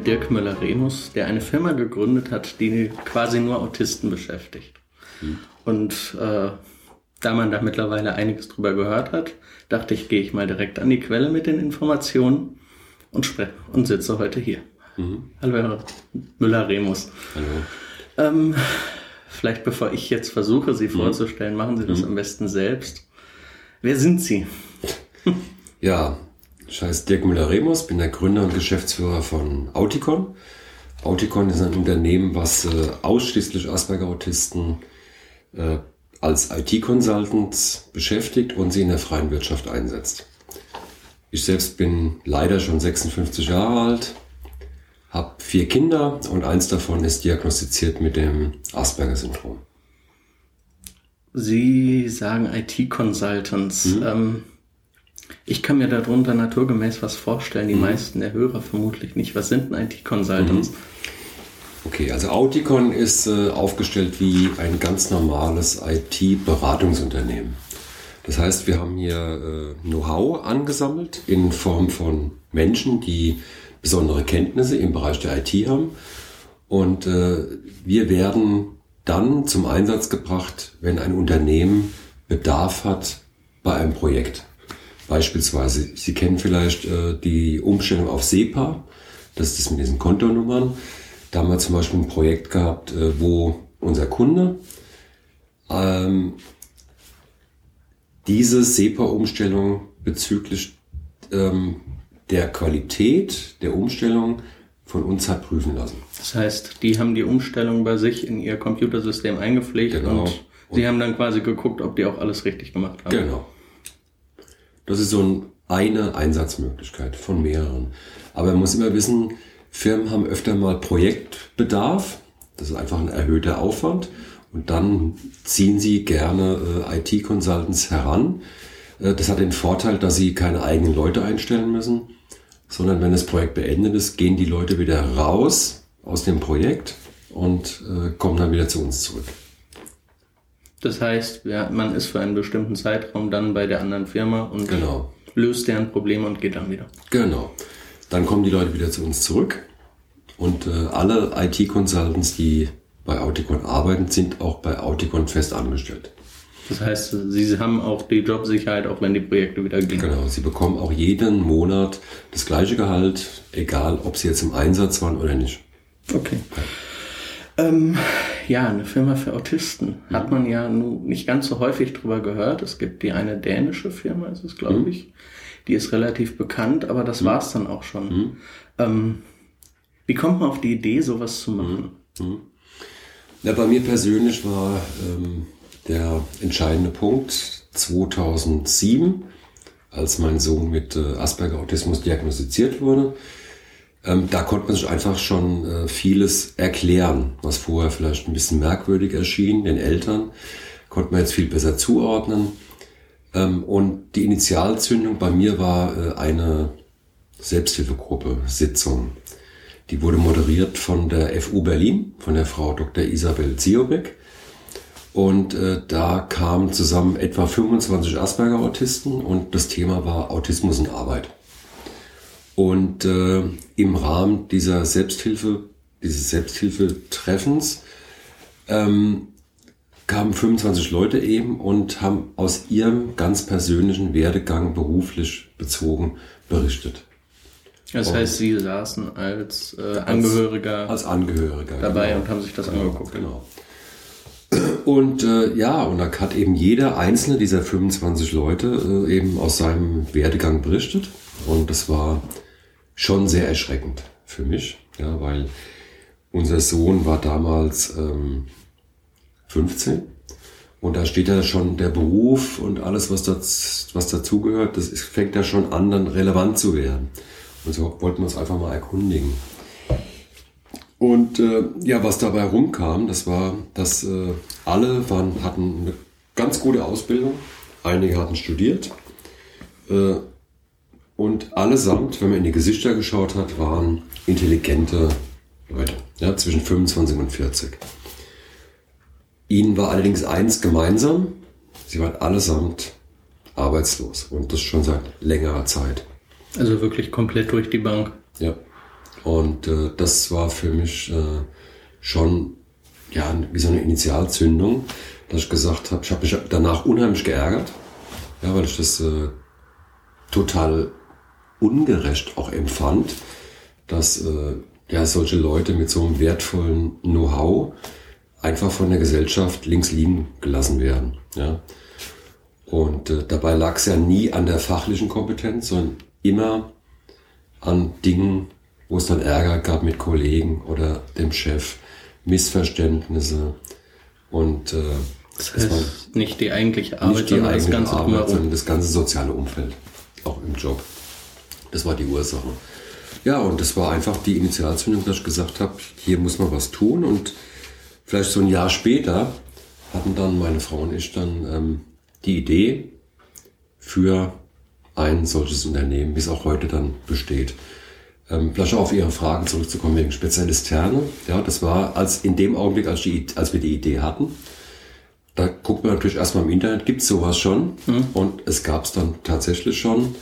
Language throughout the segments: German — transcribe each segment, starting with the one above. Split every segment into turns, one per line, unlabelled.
mit Dirk Müller-Remus, der eine Firma gegründet hat, die quasi nur Autisten beschäftigt. Hm. Und äh, da man da mittlerweile einiges drüber gehört hat, dachte ich, gehe ich mal direkt an die Quelle mit den Informationen und spreche und sitze heute hier. Mhm. Hallo, Herr Müller-Remus.
Hallo.
Ähm, vielleicht bevor ich jetzt versuche, Sie mhm. vorzustellen, machen Sie das mhm. am besten selbst. Wer sind Sie?
ja, ich heiße Dirk Müller-Remus, bin der Gründer und Geschäftsführer von Auticon. Auticon ist ein Unternehmen, was äh, ausschließlich Asperger-Autisten äh, als IT-Consultants beschäftigt und sie in der freien Wirtschaft einsetzt. Ich selbst bin leider schon 56 Jahre alt, habe vier Kinder und eins davon ist diagnostiziert mit dem Asperger-Syndrom.
Sie sagen IT-Consultants. Mhm. Ähm, ich kann mir darunter naturgemäß was vorstellen, die mhm. meisten der Hörer vermutlich nicht. Was sind denn IT-Consultants? Mhm.
Okay, also Auticon ist äh, aufgestellt wie ein ganz normales IT-Beratungsunternehmen. Das heißt, wir haben hier äh, Know-how angesammelt in Form von Menschen, die besondere Kenntnisse im Bereich der IT haben. Und äh, wir werden dann zum Einsatz gebracht, wenn ein Unternehmen Bedarf hat bei einem Projekt. Beispielsweise, Sie kennen vielleicht äh, die Umstellung auf SEPA, das ist das mit diesen Kontonummern. Da haben wir zum Beispiel ein Projekt gehabt, äh, wo unser Kunde ähm, diese SEPA-Umstellung bezüglich ähm, der Qualität der Umstellung von uns hat prüfen lassen.
Das heißt, die haben die Umstellung bei sich in ihr Computersystem eingepflegt genau. und sie und haben dann quasi geguckt, ob die auch alles richtig gemacht haben.
Genau. Das ist so ein, eine Einsatzmöglichkeit von mehreren. Aber man muss immer wissen, Firmen haben öfter mal Projektbedarf. Das ist einfach ein erhöhter Aufwand. Und dann ziehen sie gerne äh, IT-Consultants heran. Äh, das hat den Vorteil, dass sie keine eigenen Leute einstellen müssen, sondern wenn das Projekt beendet ist, gehen die Leute wieder raus aus dem Projekt und äh, kommen dann wieder zu uns zurück.
Das heißt, ja, man ist für einen bestimmten Zeitraum dann bei der anderen Firma und
genau.
löst deren Probleme und geht dann wieder.
Genau. Dann kommen die Leute wieder zu uns zurück und äh, alle IT-Consultants, die bei Auticon arbeiten, sind auch bei Auticon fest angestellt.
Das heißt, sie haben auch die Jobsicherheit, auch wenn die Projekte wieder gehen.
Genau, sie bekommen auch jeden Monat das gleiche Gehalt, egal ob sie jetzt im Einsatz waren oder nicht.
Okay. Ähm, ja eine Firma für Autisten mhm. hat man ja nun nicht ganz so häufig drüber gehört. Es gibt die eine dänische Firma, ist es glaube mhm. ich. Die ist relativ bekannt, aber das mhm. war es dann auch schon. Mhm. Ähm, wie kommt man auf die Idee, sowas zu machen?
Mhm. mhm. Ja, bei mir persönlich war ähm, der entscheidende Punkt 2007, als mein Sohn mit äh, Asperger-Autismus diagnostiziert wurde. Ähm, da konnte man sich einfach schon äh, vieles erklären, was vorher vielleicht ein bisschen merkwürdig erschien, den Eltern, konnte man jetzt viel besser zuordnen. Ähm, und die Initialzündung bei mir war äh, eine Selbsthilfegruppe, Sitzung. Die wurde moderiert von der FU Berlin, von der Frau Dr. Isabel Ziobeck. Und äh, da kamen zusammen etwa 25 Asperger-Autisten und das Thema war Autismus in Arbeit. Und äh, im Rahmen dieser Selbsthilfe, dieses Selbsthilfetreffens ähm, kamen 25 Leute eben und haben aus ihrem ganz persönlichen Werdegang beruflich bezogen berichtet.
Das und heißt, Sie saßen als äh, Angehöriger,
als, als Angehöriger
dabei genau. und haben sich das genau, angeguckt.
Genau. Und äh, ja, und da hat eben jeder einzelne dieser 25 Leute äh, eben aus seinem Werdegang berichtet. Und das war schon sehr erschreckend für mich, ja, weil unser Sohn war damals ähm, 15 und da steht ja schon der Beruf und alles, was, das, was dazugehört, das fängt ja schon an, dann relevant zu werden. Und so wollten wir uns einfach mal erkundigen. Und äh, ja, was dabei rumkam, das war, dass äh, alle waren, hatten eine ganz gute Ausbildung. Einige hatten studiert. Äh, und allesamt, wenn man in die Gesichter geschaut hat, waren intelligente Leute, ja, zwischen 25 und 40. Ihnen war allerdings eins gemeinsam, sie waren allesamt arbeitslos und das schon seit längerer Zeit.
Also wirklich komplett durch die Bank.
Ja. Und äh, das war für mich äh, schon ja, wie so eine Initialzündung, dass ich gesagt habe, ich habe mich danach unheimlich geärgert, ja, weil ich das äh, total ungerecht auch empfand, dass äh, ja, solche Leute mit so einem wertvollen Know-how einfach von der Gesellschaft links liegen gelassen werden. Ja. Und äh, dabei lag es ja nie an der fachlichen Kompetenz, sondern immer an Dingen, wo es dann Ärger gab mit Kollegen oder dem Chef, Missverständnisse und äh,
das heißt, das nicht die eigentliche Arbeit,
nicht die sondern, eigene das ganze Arbeit sondern das ganze soziale Umfeld, auch im Job. Das war die Ursache. Ja, und das war einfach die Initialzündung, dass ich gesagt habe, hier muss man was tun. Und vielleicht so ein Jahr später hatten dann meine Frau und ich dann ähm, die Idee für ein solches Unternehmen, wie es auch heute dann besteht. Ähm, vielleicht auch auf Ihre Fragen zurückzukommen wegen Spezialisterne. Ja, das war als in dem Augenblick, als, die, als wir die Idee hatten, da guckt man natürlich erstmal im Internet, gibt es sowas schon? Mhm. Und es gab es dann tatsächlich schon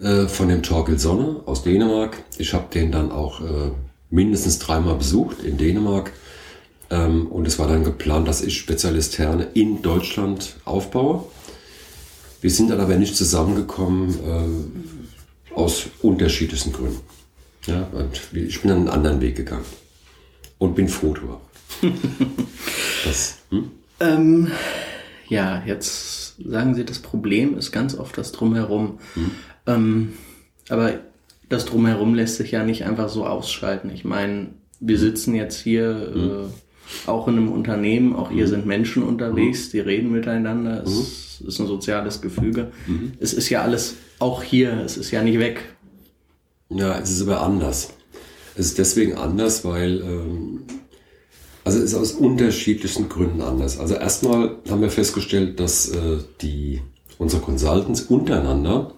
äh, von dem Torkel Sonne aus Dänemark. Ich habe den dann auch äh, mindestens dreimal besucht in Dänemark. Ähm, und es war dann geplant, dass ich Spezialisterne in Deutschland aufbaue. Wir sind dann aber nicht zusammengekommen äh, aus unterschiedlichsten Gründen. Ja, ich bin dann einen anderen Weg gegangen und bin froh drüber.
das, hm? ähm, ja, jetzt sagen Sie, das Problem ist ganz oft das Drumherum. Hm. Ähm, aber das Drumherum lässt sich ja nicht einfach so ausschalten. Ich meine, wir sitzen jetzt hier hm. äh, auch in einem Unternehmen, auch hier hm. sind Menschen unterwegs, hm. die reden miteinander, es hm. ist ein soziales Gefüge. Hm. Es ist ja alles auch hier, es ist ja nicht weg.
Ja, es ist aber anders. Es ist deswegen anders, weil ähm, also es ist aus unterschiedlichsten Gründen anders. Also erstmal haben wir festgestellt, dass äh, die unsere Consultants untereinander,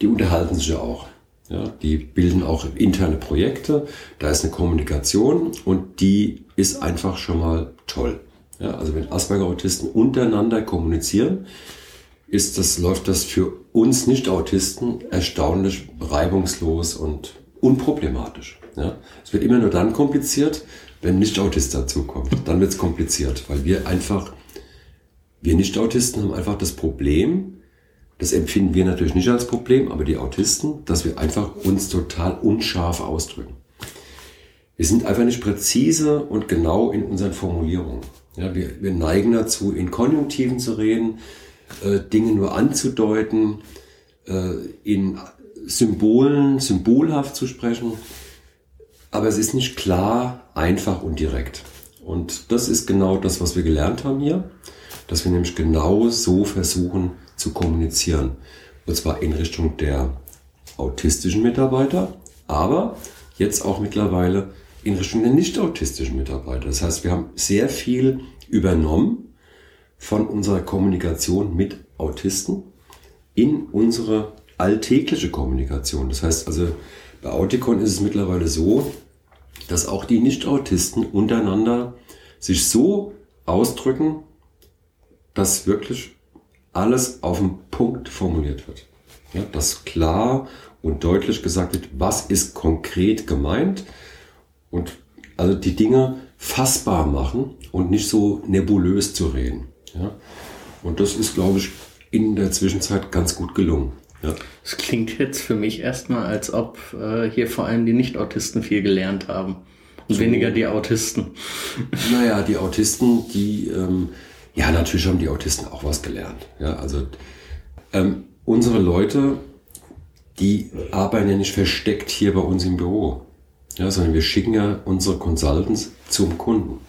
die unterhalten sich ja auch. Ja, die bilden auch interne Projekte, da ist eine Kommunikation und die ist einfach schon mal toll. Ja, also wenn Asperger-Autisten untereinander kommunizieren, ist das, läuft das für uns Nicht-Autisten erstaunlich reibungslos und unproblematisch. Ja? Es wird immer nur dann kompliziert, wenn Nicht-Autist dazukommt. Dann wird es kompliziert, weil wir einfach, wir Nicht-Autisten haben einfach das Problem, das empfinden wir natürlich nicht als Problem, aber die Autisten, dass wir einfach uns total unscharf ausdrücken. Wir sind einfach nicht präzise und genau in unseren Formulierungen. Ja, wir, wir neigen dazu, in Konjunktiven zu reden, äh, Dinge nur anzudeuten, äh, in Symbolen, symbolhaft zu sprechen. Aber es ist nicht klar, einfach und direkt. Und das ist genau das, was wir gelernt haben hier, dass wir nämlich genau so versuchen zu kommunizieren. Und zwar in Richtung der autistischen Mitarbeiter, aber jetzt auch mittlerweile in Richtung der nicht autistischen Mitarbeiter. Das heißt, wir haben sehr viel übernommen von unserer Kommunikation mit Autisten in unsere alltägliche Kommunikation. Das heißt also, bei Auticon ist es mittlerweile so, dass auch die Nicht-Autisten untereinander sich so ausdrücken, dass wirklich alles auf den Punkt formuliert wird. Ja, dass klar und deutlich gesagt wird, was ist konkret gemeint und also die Dinge fassbar machen und nicht so nebulös zu reden. Ja? Und das ist, glaube ich, in der Zwischenzeit ganz gut gelungen. Ja.
Das klingt jetzt für mich erstmal, als ob äh, hier vor allem die Nicht-Autisten viel gelernt haben. Und so, weniger die Autisten.
Naja, die Autisten, die, ähm, ja, natürlich haben die Autisten auch was gelernt. Ja, also ähm, unsere Leute, die arbeiten ja nicht versteckt hier bei uns im Büro. Ja, sondern wir schicken ja unsere Consultants zum Kunden.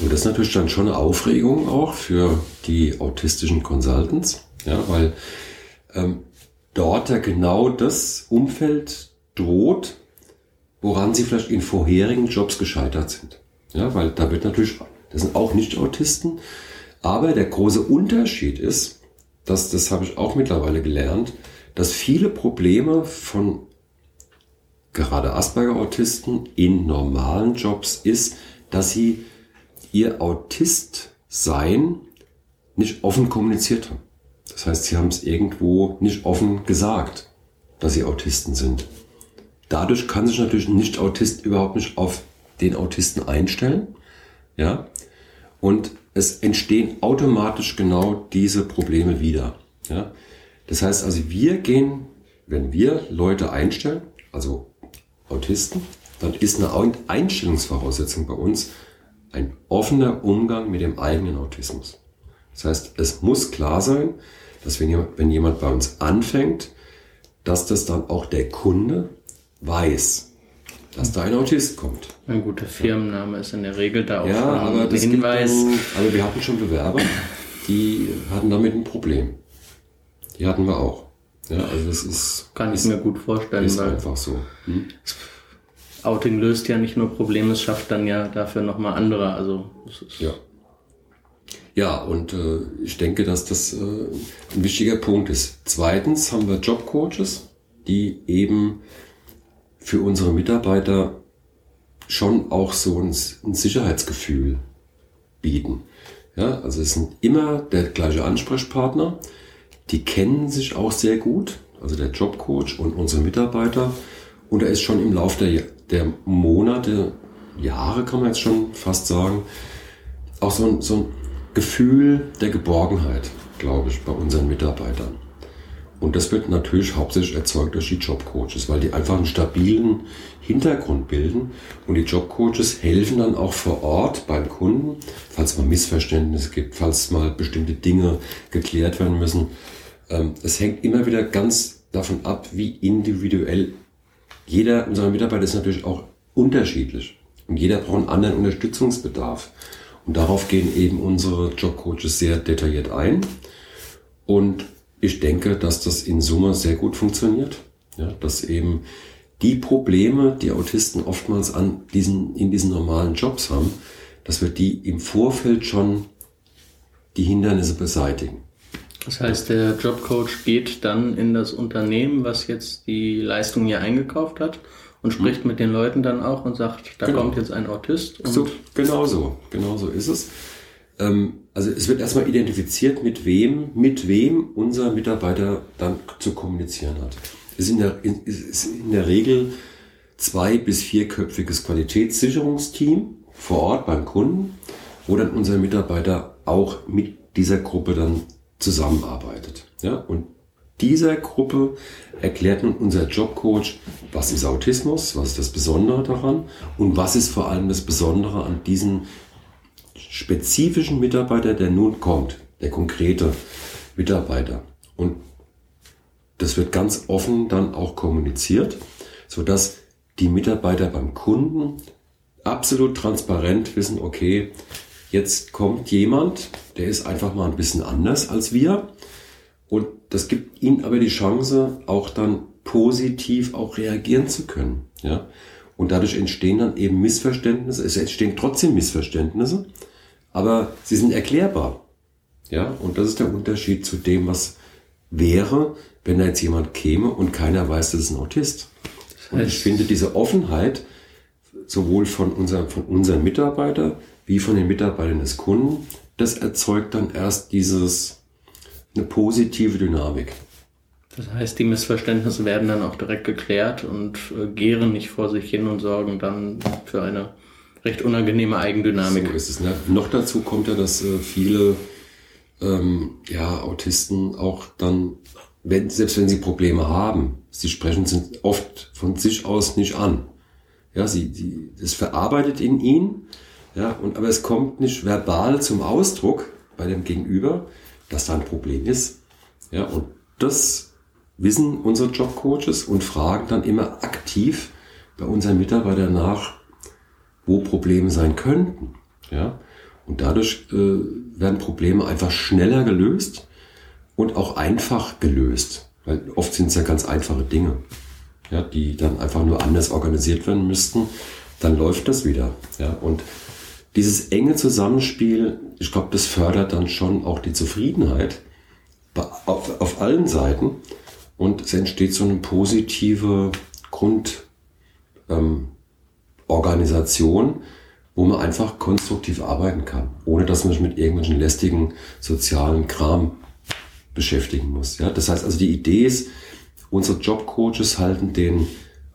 Und das ist natürlich dann schon eine Aufregung auch für die autistischen Consultants, ja, weil ähm, dort ja genau das Umfeld droht, woran sie vielleicht in vorherigen Jobs gescheitert sind. Ja, weil da wird natürlich, das sind auch nicht Autisten, aber der große Unterschied ist, dass, das habe ich auch mittlerweile gelernt, dass viele Probleme von gerade Asperger-Autisten in normalen Jobs ist, dass sie ihr Autist-Sein nicht offen kommuniziert haben. Das heißt, sie haben es irgendwo nicht offen gesagt, dass sie Autisten sind. dadurch kann sich natürlich ein Nicht-Autist überhaupt nicht auf den Autisten einstellen. Ja. Und es entstehen automatisch genau diese Probleme wieder. Ja. Das heißt also, wir gehen, wenn wir Leute einstellen, also Autisten, dann ist eine Einstellungsvoraussetzung bei uns ein offener Umgang mit dem eigenen Autismus. Das heißt, es muss klar sein, dass wenn jemand, wenn jemand bei uns anfängt, dass das dann auch der Kunde weiß, dass da ein Autist kommt.
Ein guter Firmenname ist in der Regel da auch
ja,
schon
aber
ein Hinweis.
Dann, aber wir hatten schon Bewerber, die hatten damit ein Problem. Die hatten wir auch. Ja, also das ist.
Kann
ist,
ich mir gut vorstellen,
ist einfach so. Hm?
Outing löst ja nicht nur Probleme, es schafft dann ja dafür nochmal andere. Also
Ja. Ja, und äh, ich denke, dass das äh, ein wichtiger Punkt ist. Zweitens haben wir Jobcoaches, die eben für unsere Mitarbeiter schon auch so ein, ein Sicherheitsgefühl bieten. Ja, also es sind immer der gleiche Ansprechpartner. Die kennen sich auch sehr gut, also der Jobcoach und unsere Mitarbeiter. Und er ist schon im Laufe der, der Monate, Jahre kann man jetzt schon fast sagen, auch so ein, so ein Gefühl der Geborgenheit, glaube ich, bei unseren Mitarbeitern. Und das wird natürlich hauptsächlich erzeugt durch die Jobcoaches, weil die einfach einen stabilen Hintergrund bilden. Und die Jobcoaches helfen dann auch vor Ort beim Kunden, falls mal Missverständnisse gibt, falls mal bestimmte Dinge geklärt werden müssen. Ähm, es hängt immer wieder ganz davon ab, wie individuell jeder unserer Mitarbeiter ist natürlich auch unterschiedlich. Und jeder braucht einen anderen Unterstützungsbedarf. Und darauf gehen eben unsere Jobcoaches sehr detailliert ein. Und ich denke, dass das in Summe sehr gut funktioniert. Ja, dass eben die Probleme, die Autisten oftmals an diesen, in diesen normalen Jobs haben, dass wir die im Vorfeld schon die Hindernisse beseitigen.
Das heißt, der Jobcoach geht dann in das Unternehmen, was jetzt die Leistung hier eingekauft hat und spricht mit den Leuten dann auch und sagt, da
Genau.
kommt jetzt ein Autist.
So, genau so, genau so ist es. Ähm, also es wird erstmal identifiziert, mit wem, mit wem unser Mitarbeiter dann zu kommunizieren hat. Es ist in der, ist in der Regel zwei- bis vierköpfiges Qualitätssicherungsteam vor Ort beim Kunden, wo dann unser Mitarbeiter auch mit dieser Gruppe dann zusammenarbeitet. Ja, und dieser Gruppe erklärt nun unser Jobcoach, was ist Autismus, was ist das Besondere daran und was ist vor allem das Besondere an diesem spezifischen Mitarbeiter, der nun kommt, der konkrete Mitarbeiter. Und das wird ganz offen dann auch kommuniziert, sodass die Mitarbeiter beim Kunden absolut transparent wissen, okay, jetzt kommt jemand, der ist einfach mal ein bisschen anders als wir. Und das gibt ihnen aber die Chance, auch dann positiv auch reagieren zu können. Ja? Und dadurch entstehen dann eben Missverständnisse. Es entstehen trotzdem Missverständnisse, aber sie sind erklärbar. Ja? Und das ist der Unterschied zu dem, was wäre, wenn da jetzt jemand käme und keiner weiß, das ist ein Autist. Und ich finde diese Offenheit sowohl von, unserem, von unseren Mitarbeitern wie von den Mitarbeitern des Kunden, das erzeugt dann erst dieses, eine positive Dynamik.
Das heißt, die Missverständnisse werden dann auch direkt geklärt und äh, gären nicht vor sich hin und sorgen dann für eine recht unangenehme Eigendynamik.
So ist es. Ne? Noch dazu kommt ja, dass äh, viele ähm, ja, Autisten auch dann, wenn, selbst wenn sie Probleme haben, sie sprechen sind oft von sich aus nicht an. Ja, sie, sie, das verarbeitet in ihnen, ja, und, aber es kommt nicht verbal zum Ausdruck bei dem Gegenüber, dass da ein Problem ist. Ja, und das wissen unsere Jobcoaches und fragen dann immer aktiv bei unseren Mitarbeitern nach, wo Probleme sein könnten. Ja? Und dadurch äh, werden Probleme einfach schneller gelöst und auch einfach gelöst. Weil oft sind es ja ganz einfache Dinge, ja, die dann einfach nur anders organisiert werden müssten. Dann läuft das wieder. Ja? Und dieses enge Zusammenspiel, ich glaube, das fördert dann schon auch die Zufriedenheit auf, auf allen Seiten. Und es entsteht so eine positive Grund, ähm, Organisation, wo man einfach konstruktiv arbeiten kann, ohne dass man sich mit irgendwelchen lästigen sozialen Kram beschäftigen muss. Ja? Das heißt also, die Idee ist, unsere Jobcoaches halten den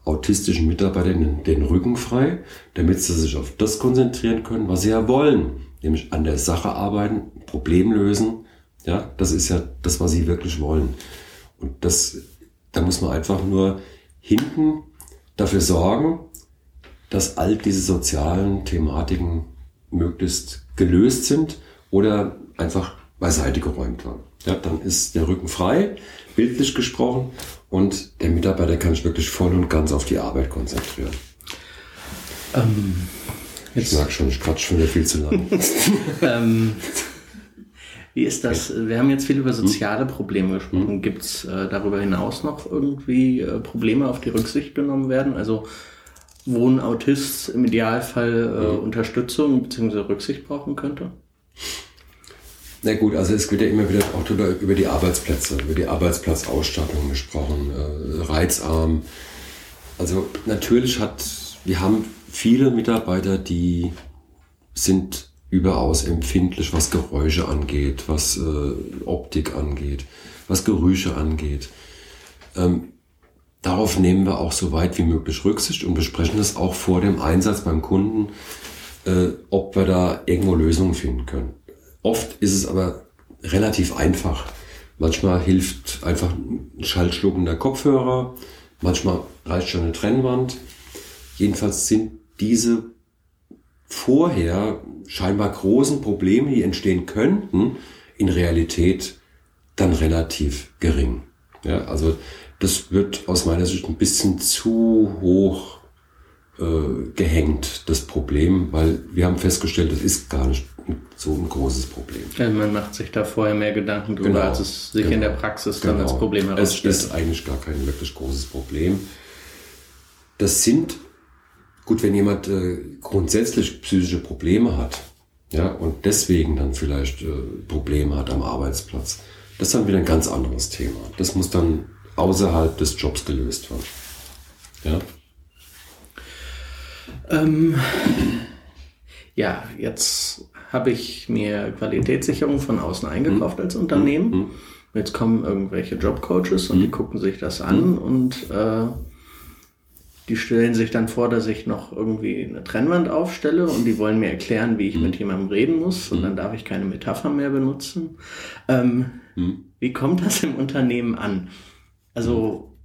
autistischen Mitarbeitern den Rücken frei, damit sie sich auf das konzentrieren können, was sie ja wollen, nämlich an der Sache arbeiten, Problem lösen. Ja, das ist ja das, was sie wirklich wollen. Und das, da muss man einfach nur hinten dafür sorgen, dass all diese sozialen Thematiken möglichst gelöst sind oder einfach beiseite geräumt werden. Ja, dann ist der Rücken frei, bildlich gesprochen, und der Mitarbeiter kann sich wirklich voll und ganz auf die Arbeit konzentrieren. Ähm, ich sag schon, ich quatsch schon wieder viel zu lang. ähm,
wie ist das? Wir haben jetzt viel über soziale Probleme gesprochen. Hm? Gibt es äh, darüber hinaus noch irgendwie äh, Probleme, auf die Rücksicht genommen werden? Also wo ein Autist im Idealfall äh, hm. Unterstützung bzw. Rücksicht brauchen könnte?
Na gut, also es wird ja immer wieder auch über die Arbeitsplätze, über die Arbeitsplatzausstattung gesprochen, äh, reizarm. Also natürlich hat, wir haben viele Mitarbeiter, die sind überaus empfindlich, was Geräusche angeht, was äh, Optik angeht, was Gerüche angeht. Ähm, darauf nehmen wir auch so weit wie möglich Rücksicht und besprechen das auch vor dem Einsatz beim Kunden, äh, ob wir da irgendwo Lösungen finden können. Oft ist es aber relativ einfach. Manchmal hilft einfach ein schallschluckender Kopfhörer, manchmal reicht schon eine Trennwand. Jedenfalls sind diese vorher scheinbar großen Probleme, die entstehen könnten, in Realität dann relativ gering. Ja, also das wird aus meiner Sicht ein bisschen zu hoch äh, gehängt, das Problem, weil wir haben festgestellt, das ist gar nicht so ein großes Problem.
Ja, man macht sich da vorher mehr Gedanken drüber, genau, als es sich genau, in der Praxis genau. dann als Problem
herausstellt. Es ist eigentlich gar kein wirklich großes Problem. Das sind, gut, wenn jemand äh, grundsätzlich psychische Probleme hat, ja, und deswegen dann vielleicht äh, Probleme hat am Arbeitsplatz, das ist dann wieder ein ganz anderes Thema. Das muss dann außerhalb des Jobs gelöst werden. Ja.
Ähm, ja, jetzt habe ich mir Qualitätssicherung von außen eingekauft mhm. als Unternehmen. Mhm. Jetzt kommen irgendwelche Jobcoaches und mhm. die gucken sich das an mhm. und äh, die stellen sich dann vor, dass ich noch irgendwie eine Trennwand aufstelle und die wollen mir erklären, wie ich mhm. mit jemandem reden muss und dann darf ich keine Metapher mehr benutzen. Ähm. Wie kommt das im Unternehmen an? Also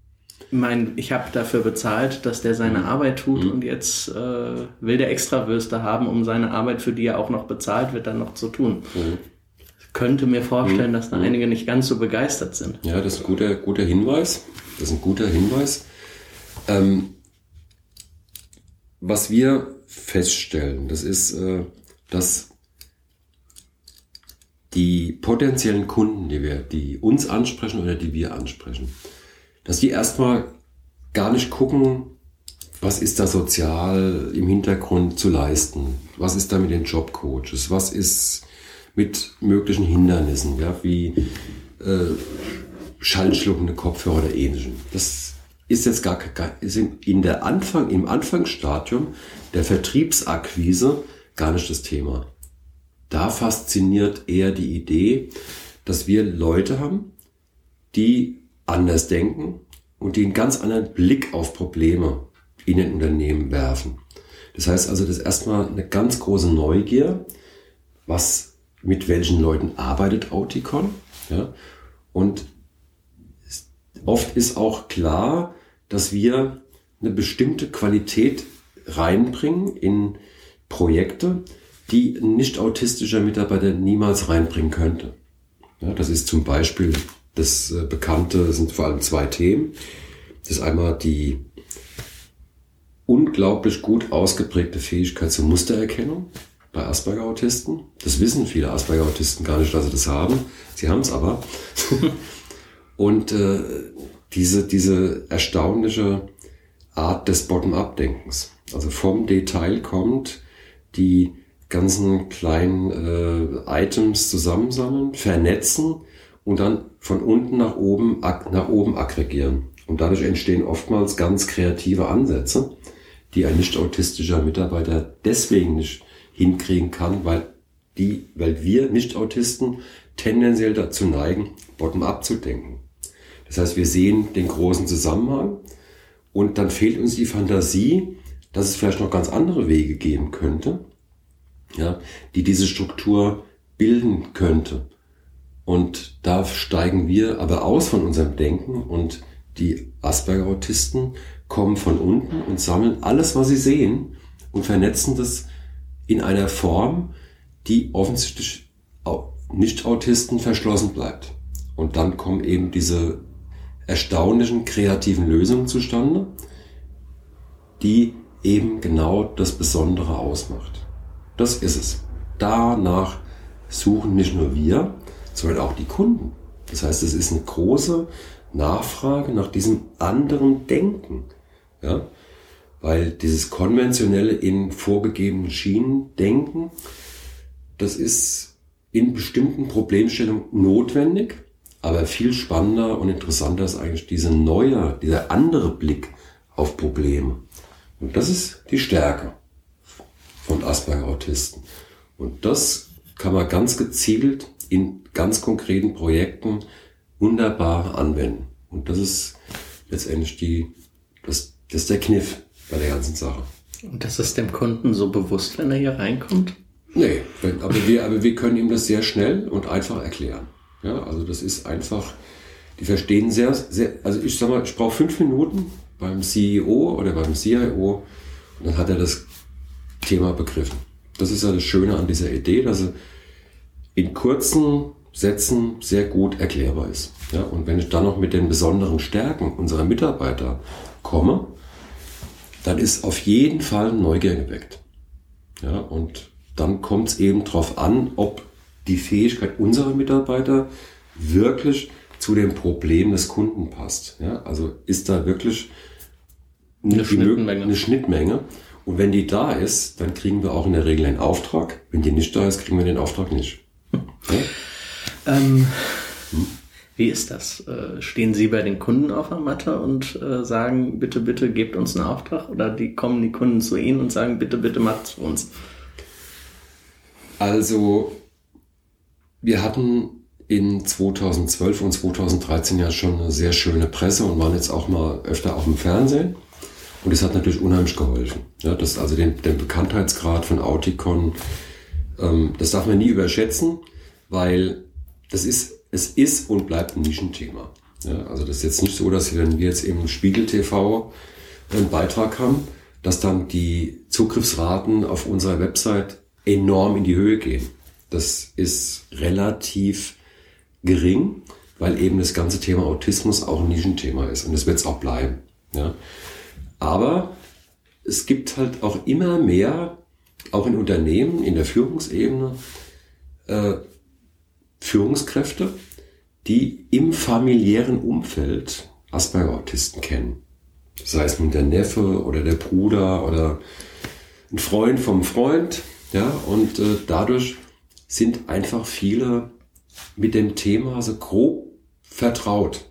mein, ich habe dafür bezahlt, dass der seine mhm. Arbeit tut mhm. und jetzt äh, will der Extrawürste haben, um seine Arbeit, für die er auch noch bezahlt wird, dann noch zu tun. Mhm. Könnte mir vorstellen, mhm. dass da mhm. einige nicht ganz so begeistert sind.
Ja, das ist ein guter, guter Hinweis. Das ist ein guter Hinweis. Ähm, was wir feststellen, das ist, äh, dass die potenziellen Kunden, die wir, die uns ansprechen oder die wir ansprechen, dass die erstmal gar nicht gucken, was ist da sozial im Hintergrund zu leisten? Was ist da mit den Jobcoaches? Was ist mit möglichen Hindernissen, ja, wie äh, schallschluckende Kopfhörer oder ähnlichem? Das ist jetzt gar, gar ist in der Anfang, im Anfangsstadium der Vertriebsakquise gar nicht das Thema. Da fasziniert eher die Idee, dass wir Leute haben, die anders denken und die einen ganz anderen Blick auf Probleme in den Unternehmen werfen. Das heißt also, das ist erstmal eine ganz große Neugier, was, mit welchen Leuten arbeitet Auticon, ja, und oft ist auch klar, dass wir eine bestimmte Qualität reinbringen in Projekte, die ein nicht autistischer Mitarbeiter niemals reinbringen könnte. Ja, das ist zum Beispiel das äh, Bekannte sind vor allem zwei Themen. Das ist einmal die unglaublich gut ausgeprägte Fähigkeit zur Mustererkennung bei Asperger-Autisten. Das wissen viele Asperger-Autisten gar nicht, dass sie das haben. Sie haben es aber. Und äh, diese, diese erstaunliche Art des Bottom-up-Denkens. Also vom Detail kommt, die ganzen kleinen äh, Items zusammensammeln, vernetzen und dann von unten nach oben, nach oben aggregieren. Und dadurch entstehen oftmals ganz kreative Ansätze, die ein nicht autistischer Mitarbeiter deswegen nicht hinkriegen kann, weil die, weil wir Nicht-Autisten tendenziell dazu neigen, bottom-up zu denken. Das heißt, wir sehen den großen Zusammenhang Und dann fehlt uns die Fantasie, dass es vielleicht noch ganz andere Wege geben könnte, ja, die diese Struktur bilden könnte. Und da steigen wir aber aus von unserem Denken und die Asperger-Autisten kommen von unten und sammeln alles, was sie sehen und vernetzen das in einer Form, die offensichtlich Nicht-Autisten verschlossen bleibt. Und dann kommen eben diese erstaunlichen kreativen Lösungen zustande, die eben genau das Besondere ausmacht. Das ist es. Danach suchen nicht nur wir, sondern auch die Kunden. Das heißt, es ist eine große Nachfrage nach diesem anderen Denken. Ja? Weil dieses konventionelle in vorgegebenen Schienen denken, das ist in bestimmten Problemstellungen notwendig, aber viel spannender und interessanter ist eigentlich dieser neue, dieser andere Blick auf Probleme. Und das ist die Stärke von Asperger-Autisten. Und das kann man ganz gezielt in ganz konkreten Projekten wunderbar anwenden. Und das ist letztendlich die, das, das ist der Kniff bei der ganzen Sache.
Und das ist dem Kunden so bewusst, wenn er hier reinkommt?
Nee, aber wir, aber wir können ihm das sehr schnell und einfach erklären. Ja, also das ist einfach, die verstehen sehr, sehr, also ich sag mal, ich brauche fünf Minuten beim CEO oder beim CIO und dann hat er das Thema begriffen. Das ist ja das Schöne an dieser Idee, dass er in kurzen Sätzen sehr gut erklärbar ist. Ja, und wenn ich dann noch mit den besonderen Stärken unserer Mitarbeiter komme, dann ist auf jeden Fall Neugier geweckt. Ja, und dann kommt es eben darauf an, ob die Fähigkeit unserer Mitarbeiter wirklich zu dem Problem des Kunden passt. Ja, also ist da wirklich eine, Schnittmenge. eine Schnittmenge. Und wenn die da ist, dann kriegen wir auch in der Regel einen Auftrag. Wenn die nicht da ist, kriegen wir den Auftrag nicht.
Ähm, hm? Wie ist das? Äh, stehen Sie bei den Kunden auf der Matte und äh, sagen, bitte, bitte gebt uns einen Auftrag? Oder die kommen die Kunden zu Ihnen und sagen, bitte, bitte macht's für uns?
Also, wir hatten in 2012 und 2013 ja schon eine sehr schöne Presse und waren jetzt auch mal öfter auch im Fernsehen. Und das hat natürlich unheimlich geholfen. Ja, das also den, den Bekanntheitsgrad von Auticon, ähm, das darf man nie überschätzen, weil das ist es ist und bleibt ein Nischenthema. Ja, also das ist jetzt nicht so, dass wenn wir jetzt im Spiegel TV einen Beitrag haben, dass dann die Zugriffsraten auf unserer Website enorm in die Höhe gehen. Das ist relativ gering, weil eben das ganze Thema Autismus auch ein Nischenthema ist und das wird es auch bleiben. Ja. Aber es gibt halt auch immer mehr, auch in Unternehmen, in der Führungsebene, äh, Führungskräfte, die im familiären Umfeld Asperger-Autisten kennen. Sei es nun der Neffe oder der Bruder oder ein Freund vom Freund. Ja, und äh, dadurch sind einfach viele mit dem Thema so grob vertraut.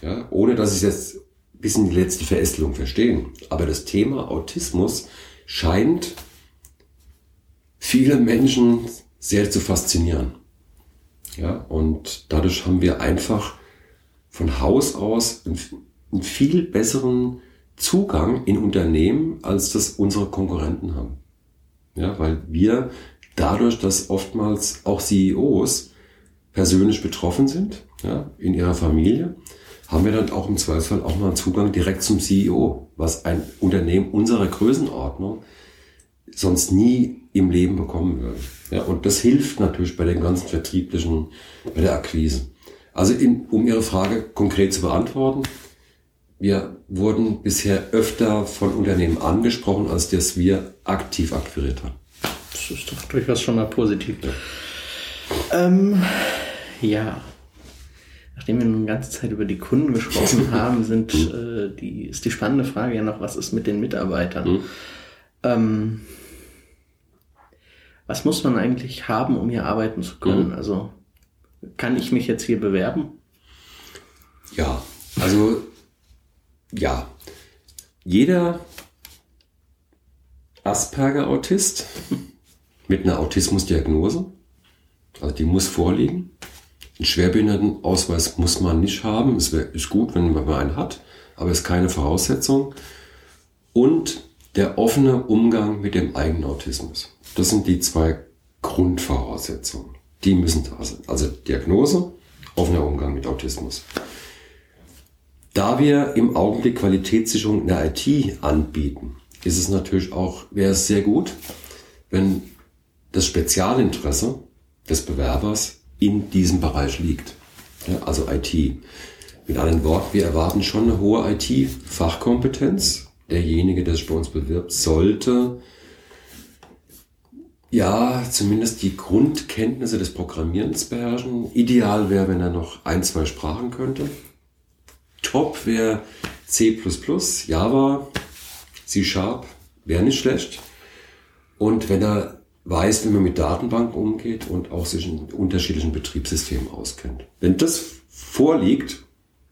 Ja, ohne dass sie jetzt bis in die letzte Verästelung verstehen. Aber das Thema Autismus scheint viele Menschen sehr zu faszinieren. Ja, und dadurch haben wir einfach von Haus aus einen, viel besseren Zugang in Unternehmen, als das unsere Konkurrenten haben. Ja, weil wir dadurch, dass oftmals auch CEOs persönlich betroffen sind, ja, in ihrer Familie, haben wir dann auch im Zweifelsfall auch mal einen Zugang direkt zum CEO, was ein Unternehmen unserer Größenordnung sonst nie im Leben bekommen würde. Ja, und das hilft natürlich bei den ganzen vertrieblichen, bei der Akquise. Also in, um Ihre Frage konkret zu beantworten, wir wurden bisher öfter von Unternehmen angesprochen, als dass wir aktiv akquiriert haben.
Das ist doch durchaus schon mal positiv. Ja. Ähm, ja. Nachdem wir nun eine ganze Zeit über die Kunden gesprochen haben, sind, hm. äh, die, ist die spannende Frage ja noch, was ist mit den Mitarbeitern? Mhm. Ähm, was muss man eigentlich haben, um hier arbeiten zu können? Mhm. Also kann ich mich jetzt hier bewerben?
Ja, also ja. Jeder Asperger-Autist mit einer Autismusdiagnose, also die muss vorliegen. Einen Schwerbehindertenausweis muss man nicht haben. Es wäre ist gut, wenn man einen hat. aber ist keine Voraussetzung. Und der offene Umgang mit dem eigenen Autismus. Das sind die zwei Grundvoraussetzungen. Die müssen da sein. Also Diagnose, offener Umgang mit Autismus. Da wir im Augenblick Qualitätssicherung in der IT anbieten, ist es natürlich auch, wäre es sehr gut, wenn das Spezialinteresse des Bewerbers in diesem Bereich liegt. Ja, also IT. Mit anderen Worten, wir erwarten schon eine hohe IT-Fachkompetenz. Derjenige, der sich bei uns bewirbt, sollte ja zumindest die Grundkenntnisse des Programmierens beherrschen. Ideal wäre, wenn er noch ein, zwei Sprachen könnte. Top wäre C++, Java, C Sharp, wäre nicht schlecht. Und wenn er weiß, wie man mit Datenbanken umgeht und auch sich in unterschiedlichen Betriebssystemen auskennt. Wenn das vorliegt,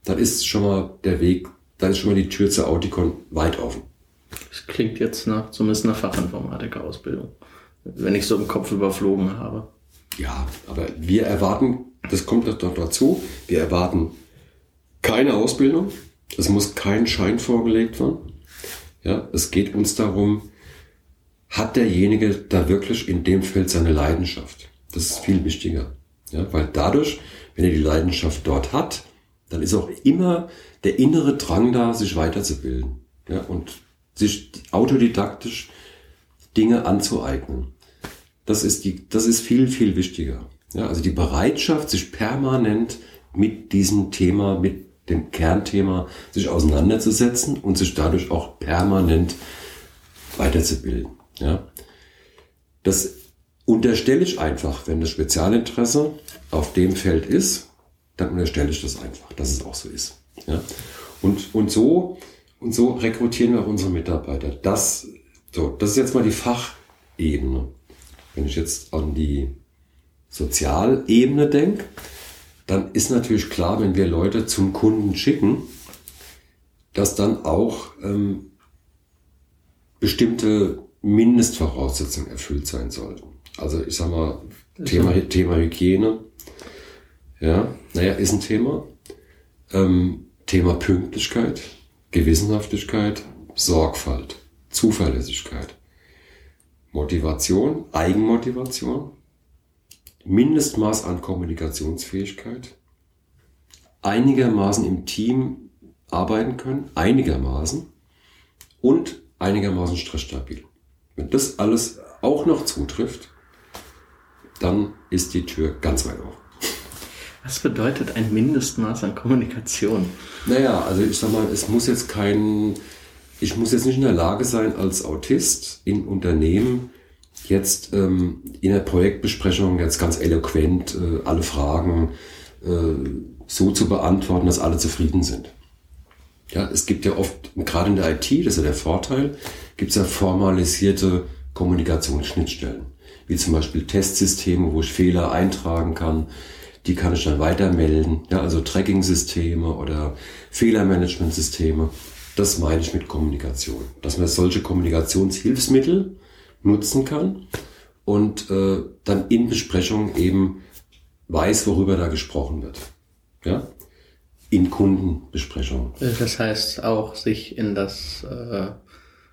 dann ist schon mal der Weg, dann ist schon mal die Tür zur Auticon weit offen.
Das klingt jetzt nach zumindest einer Fachinformatiker-Ausbildung, wenn ich so im Kopf überflogen habe.
Ja, aber wir erwarten, das kommt doch dazu, wir erwarten keine Ausbildung, es muss kein Schein vorgelegt werden. Ja, es geht uns darum, hat derjenige da wirklich in dem Feld seine Leidenschaft? Das ist viel wichtiger. Ja, weil dadurch, wenn er die Leidenschaft dort hat, dann ist auch immer der innere Drang da, sich weiterzubilden. Ja, und sich autodidaktisch Dinge anzueignen. Das ist die, das ist viel, viel wichtiger. Ja, also die Bereitschaft, sich permanent mit diesem Thema, mit dem Kernthema sich auseinanderzusetzen und sich dadurch auch permanent weiterzubilden. Ja? Das unterstelle ich einfach, wenn das Spezialinteresse auf dem Feld ist, dann unterstelle ich das einfach, dass es auch so ist. Ja? Und, und, so, und so rekrutieren wir auch unsere Mitarbeiter. Das, so, das ist jetzt mal die Fachebene. Wenn ich jetzt an die Sozialebene denke, dann ist natürlich klar, wenn wir Leute zum Kunden schicken, dass dann auch ähm, bestimmte Mindestvoraussetzungen erfüllt sein sollten. Also ich sag mal, Thema, Thema Hygiene, ja, naja, ist ein Thema. Ähm, Thema Pünktlichkeit, Gewissenhaftigkeit, Sorgfalt, Zuverlässigkeit, Motivation, Eigenmotivation, Mindestmaß an Kommunikationsfähigkeit, einigermaßen im Team arbeiten können, einigermaßen und einigermaßen stressstabil. Wenn das alles auch noch zutrifft, dann ist die Tür ganz weit auf.
Was bedeutet ein Mindestmaß an Kommunikation?
Naja, also ich sag mal, es muss jetzt kein, ich muss jetzt nicht in der Lage sein, als Autist in Unternehmen jetzt ähm, in der Projektbesprechung jetzt ganz eloquent äh, alle Fragen äh, so zu beantworten, dass alle zufrieden sind. Ja, es gibt ja oft, gerade in der IT, das ist ja der Vorteil, gibt es ja formalisierte Kommunikationsschnittstellen, wie zum Beispiel Testsysteme, wo ich Fehler eintragen kann, die kann ich dann weitermelden, ja, also Tracking-Systeme oder Fehlermanagementsysteme. Das meine ich mit Kommunikation, dass man solche Kommunikationshilfsmittel nutzen kann und äh, dann in Besprechungen eben weiß, worüber da gesprochen wird. Ja? In Kundenbesprechungen.
Das heißt auch, sich in das äh,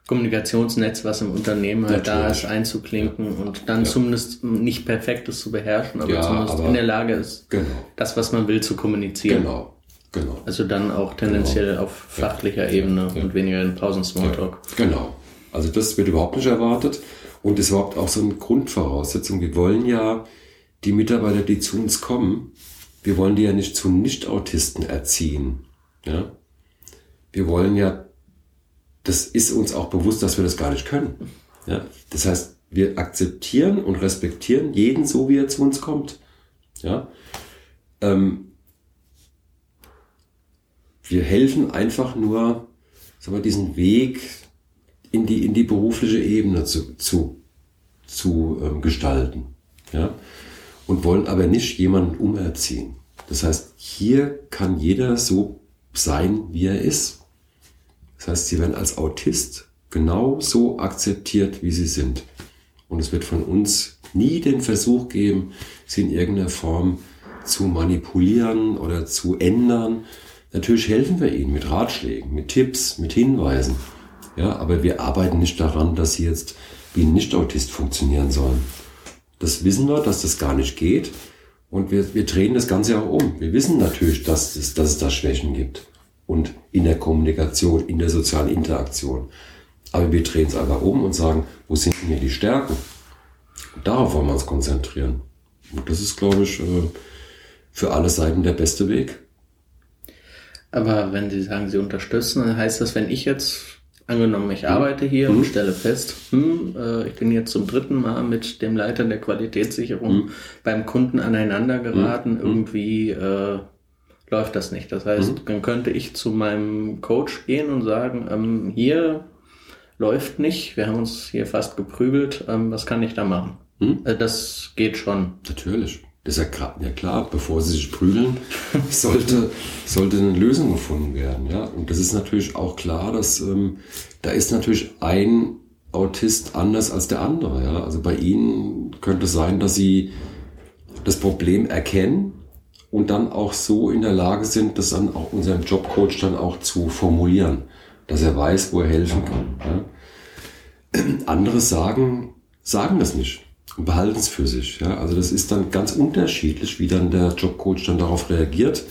Kommunikationsnetz, was im Unternehmen halt Natürlich. da ist, einzuklinken ja. und dann ja. zumindest nicht perfektes zu beherrschen, aber ja, zumindest aber in der Lage ist, genau. das, was man will, zu kommunizieren.
Genau. Genau.
Also dann auch tendenziell genau. auf fachlicher Ebene und weniger in Pausen-Smalltalk.
Genau. Also das wird überhaupt nicht erwartet und ist überhaupt auch so eine Grundvoraussetzung. Wir wollen ja die Mitarbeiter, die zu uns kommen, wir wollen die ja nicht zu Nicht-Autisten erziehen. Ja? Wir wollen ja, das ist uns auch bewusst, dass wir das gar nicht können. Ja? Das heißt, wir akzeptieren und respektieren jeden so, wie er zu uns kommt. Ja? Ähm, wir helfen einfach nur, sagen wir, diesen Weg in die, in die berufliche Ebene zu, zu, zu ähm, gestalten. Ja? Und wollen aber nicht jemanden umerziehen. Das heißt, hier kann jeder so sein, wie er ist. Das heißt, sie werden als Autist genau so akzeptiert, wie sie sind. Und es wird von uns nie den Versuch geben, sie in irgendeiner Form zu manipulieren oder zu ändern. Natürlich helfen wir ihnen mit Ratschlägen, mit Tipps, mit Hinweisen. Ja, aber wir arbeiten nicht daran, dass sie jetzt wie ein Nicht-Autist funktionieren sollen. Das wissen wir, dass das gar nicht geht. Und wir, wir drehen das Ganze auch um. Wir wissen natürlich, dass es, dass es da Schwächen gibt. Und in der Kommunikation, in der sozialen Interaktion. Aber wir drehen es einfach um und sagen, wo sind denn hier die Stärken? Und darauf wollen wir uns konzentrieren. Und das ist, glaube ich, äh, für alle Seiten der beste Weg.
Aber wenn Sie sagen, Sie unterstützen, dann heißt das, wenn ich jetzt, angenommen, ich arbeite hier mhm. und stelle fest, hm, äh, ich bin jetzt zum dritten Mal mit dem Leiter der Qualitätssicherung mhm. beim Kunden aneinander geraten, mhm. irgendwie äh, läuft das nicht. Das heißt, mhm. dann könnte ich zu meinem Coach gehen und sagen, ähm, hier läuft nicht, wir haben uns hier fast geprügelt, ähm, was kann ich da machen? Mhm. Äh, das geht schon.
Natürlich. Das ist ja, klar, ja klar, bevor sie sich prügeln, sollte, sollte eine Lösung gefunden werden. Ja? Und das ist natürlich auch klar, dass ähm, da ist natürlich ein Autist anders als der andere. Ja? Also bei ihnen könnte es sein, dass sie das Problem erkennen und dann auch so in der Lage sind, das dann auch unserem Jobcoach dann auch zu formulieren, dass er weiß, wo er helfen kann. Ja? Andere sagen, sagen das nicht und behalten es für sich. Ja? Also das ist dann ganz unterschiedlich, wie dann der Jobcoach dann darauf reagiert.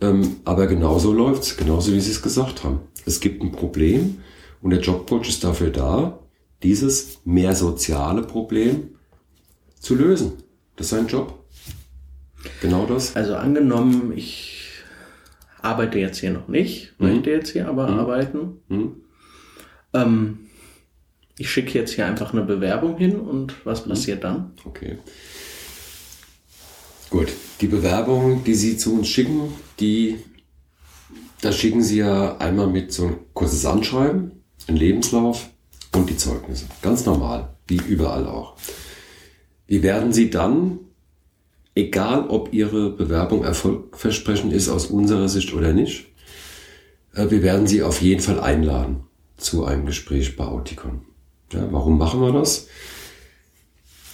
Ähm, aber genauso läuft's, genauso wie Sie es gesagt haben. Es gibt ein Problem und der Jobcoach ist dafür da, dieses mehr soziale Problem zu lösen. Das ist sein Job. Genau das.
Also angenommen, ich arbeite jetzt hier noch nicht, mhm. möchte jetzt hier aber mhm. arbeiten. Mhm. Ähm, ich schicke jetzt hier einfach eine Bewerbung hin und was mhm. passiert dann?
Okay. Gut, die Bewerbung, die Sie zu uns schicken, die, da schicken Sie ja einmal mit so ein kurzes Anschreiben, ein Lebenslauf und die Zeugnisse. Ganz normal, wie überall auch. Wie werden Sie dann egal ob Ihre Bewerbung erfolgversprechend ist aus unserer Sicht oder nicht, äh, wir werden Sie auf jeden Fall einladen zu einem Gespräch bei Auticon. Ja, warum machen wir das?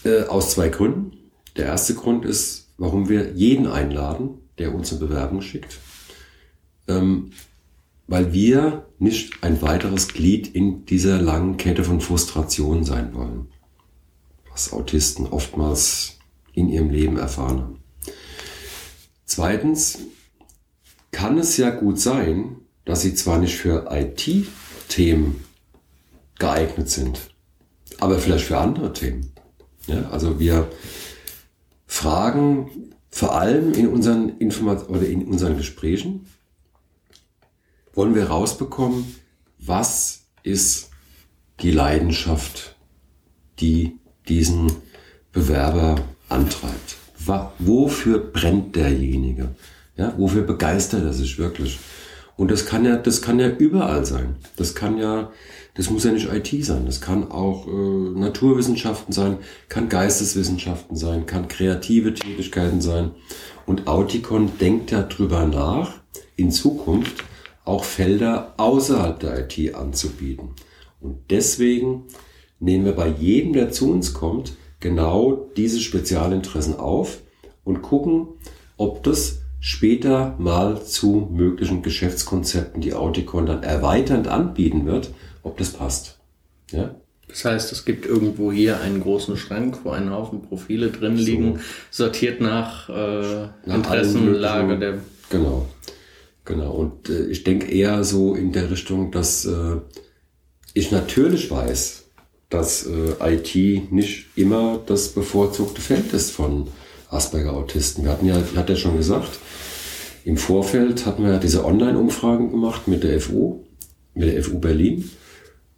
Äh, aus zwei Gründen. Der erste Grund ist, warum wir jeden einladen, der uns eine Bewerbung schickt. Ähm, weil wir nicht ein weiteres Glied in dieser langen Kette von Frustration sein wollen. Was Autisten oftmals in ihrem Leben erfahren haben. Zweitens kann es ja gut sein, dass sie zwar nicht für IT-Themen geeignet sind, aber vielleicht für andere Themen. Ja, also wir fragen vor allem in unseren Informat oder in unseren Gesprächen, wollen wir rausbekommen, was ist die Leidenschaft, die diesen Bewerber antreibt. Wofür brennt derjenige? Ja, wofür begeistert er sich wirklich? Und das kann ja, das kann ja überall sein. Das kann ja, das muss ja nicht IT sein. Das kann auch äh, Naturwissenschaften sein, kann Geisteswissenschaften sein, kann kreative Tätigkeiten sein. Und Auticon denkt ja drüber nach, in Zukunft auch Felder außerhalb der IT anzubieten. Und deswegen nehmen wir bei jedem, der zu uns kommt, genau diese Spezialinteressen auf und gucken, ob das später mal zu möglichen Geschäftskonzepten, die Auticon dann erweiternd anbieten wird, ob das passt. Ja?
Das heißt, es gibt irgendwo hier einen großen Schrank, wo ein Haufen Profile drin liegen, so. sortiert nach, äh, nach Interessenlage der.
Genau, genau. Und äh, ich denke eher so in der Richtung, dass äh, ich natürlich weiß, dass äh, IT nicht immer das bevorzugte Feld ist von Asperger-Autisten. Wir hatten ja, hat er schon gesagt, im Vorfeld hatten wir ja diese Online-Umfragen gemacht mit der FU, mit der FU Berlin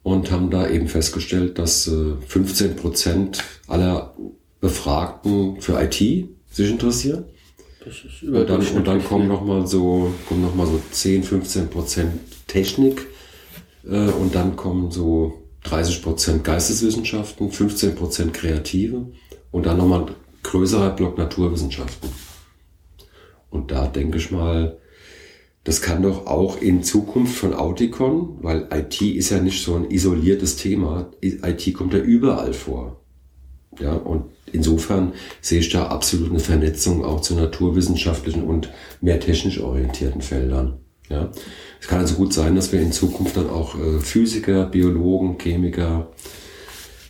und haben da eben festgestellt, dass äh, 15 Prozent aller Befragten für IT sich interessieren. Das ist und dann, und dann kommen nochmal so, kommen noch mal so 10, 15 Prozent Technik äh, und dann kommen so 30 Prozent Geisteswissenschaften, 15 Prozent Kreative und dann nochmal ein größerer Block Naturwissenschaften. Und da denke ich mal, das kann doch auch in Zukunft von Auticon, weil IT ist ja nicht so ein isoliertes Thema. IT kommt ja überall vor. Ja, und insofern sehe ich da absolut eine Vernetzung auch zu naturwissenschaftlichen und mehr technisch orientierten Feldern. Ja, es kann also gut sein, dass wir in Zukunft dann auch äh, Physiker, Biologen, Chemiker,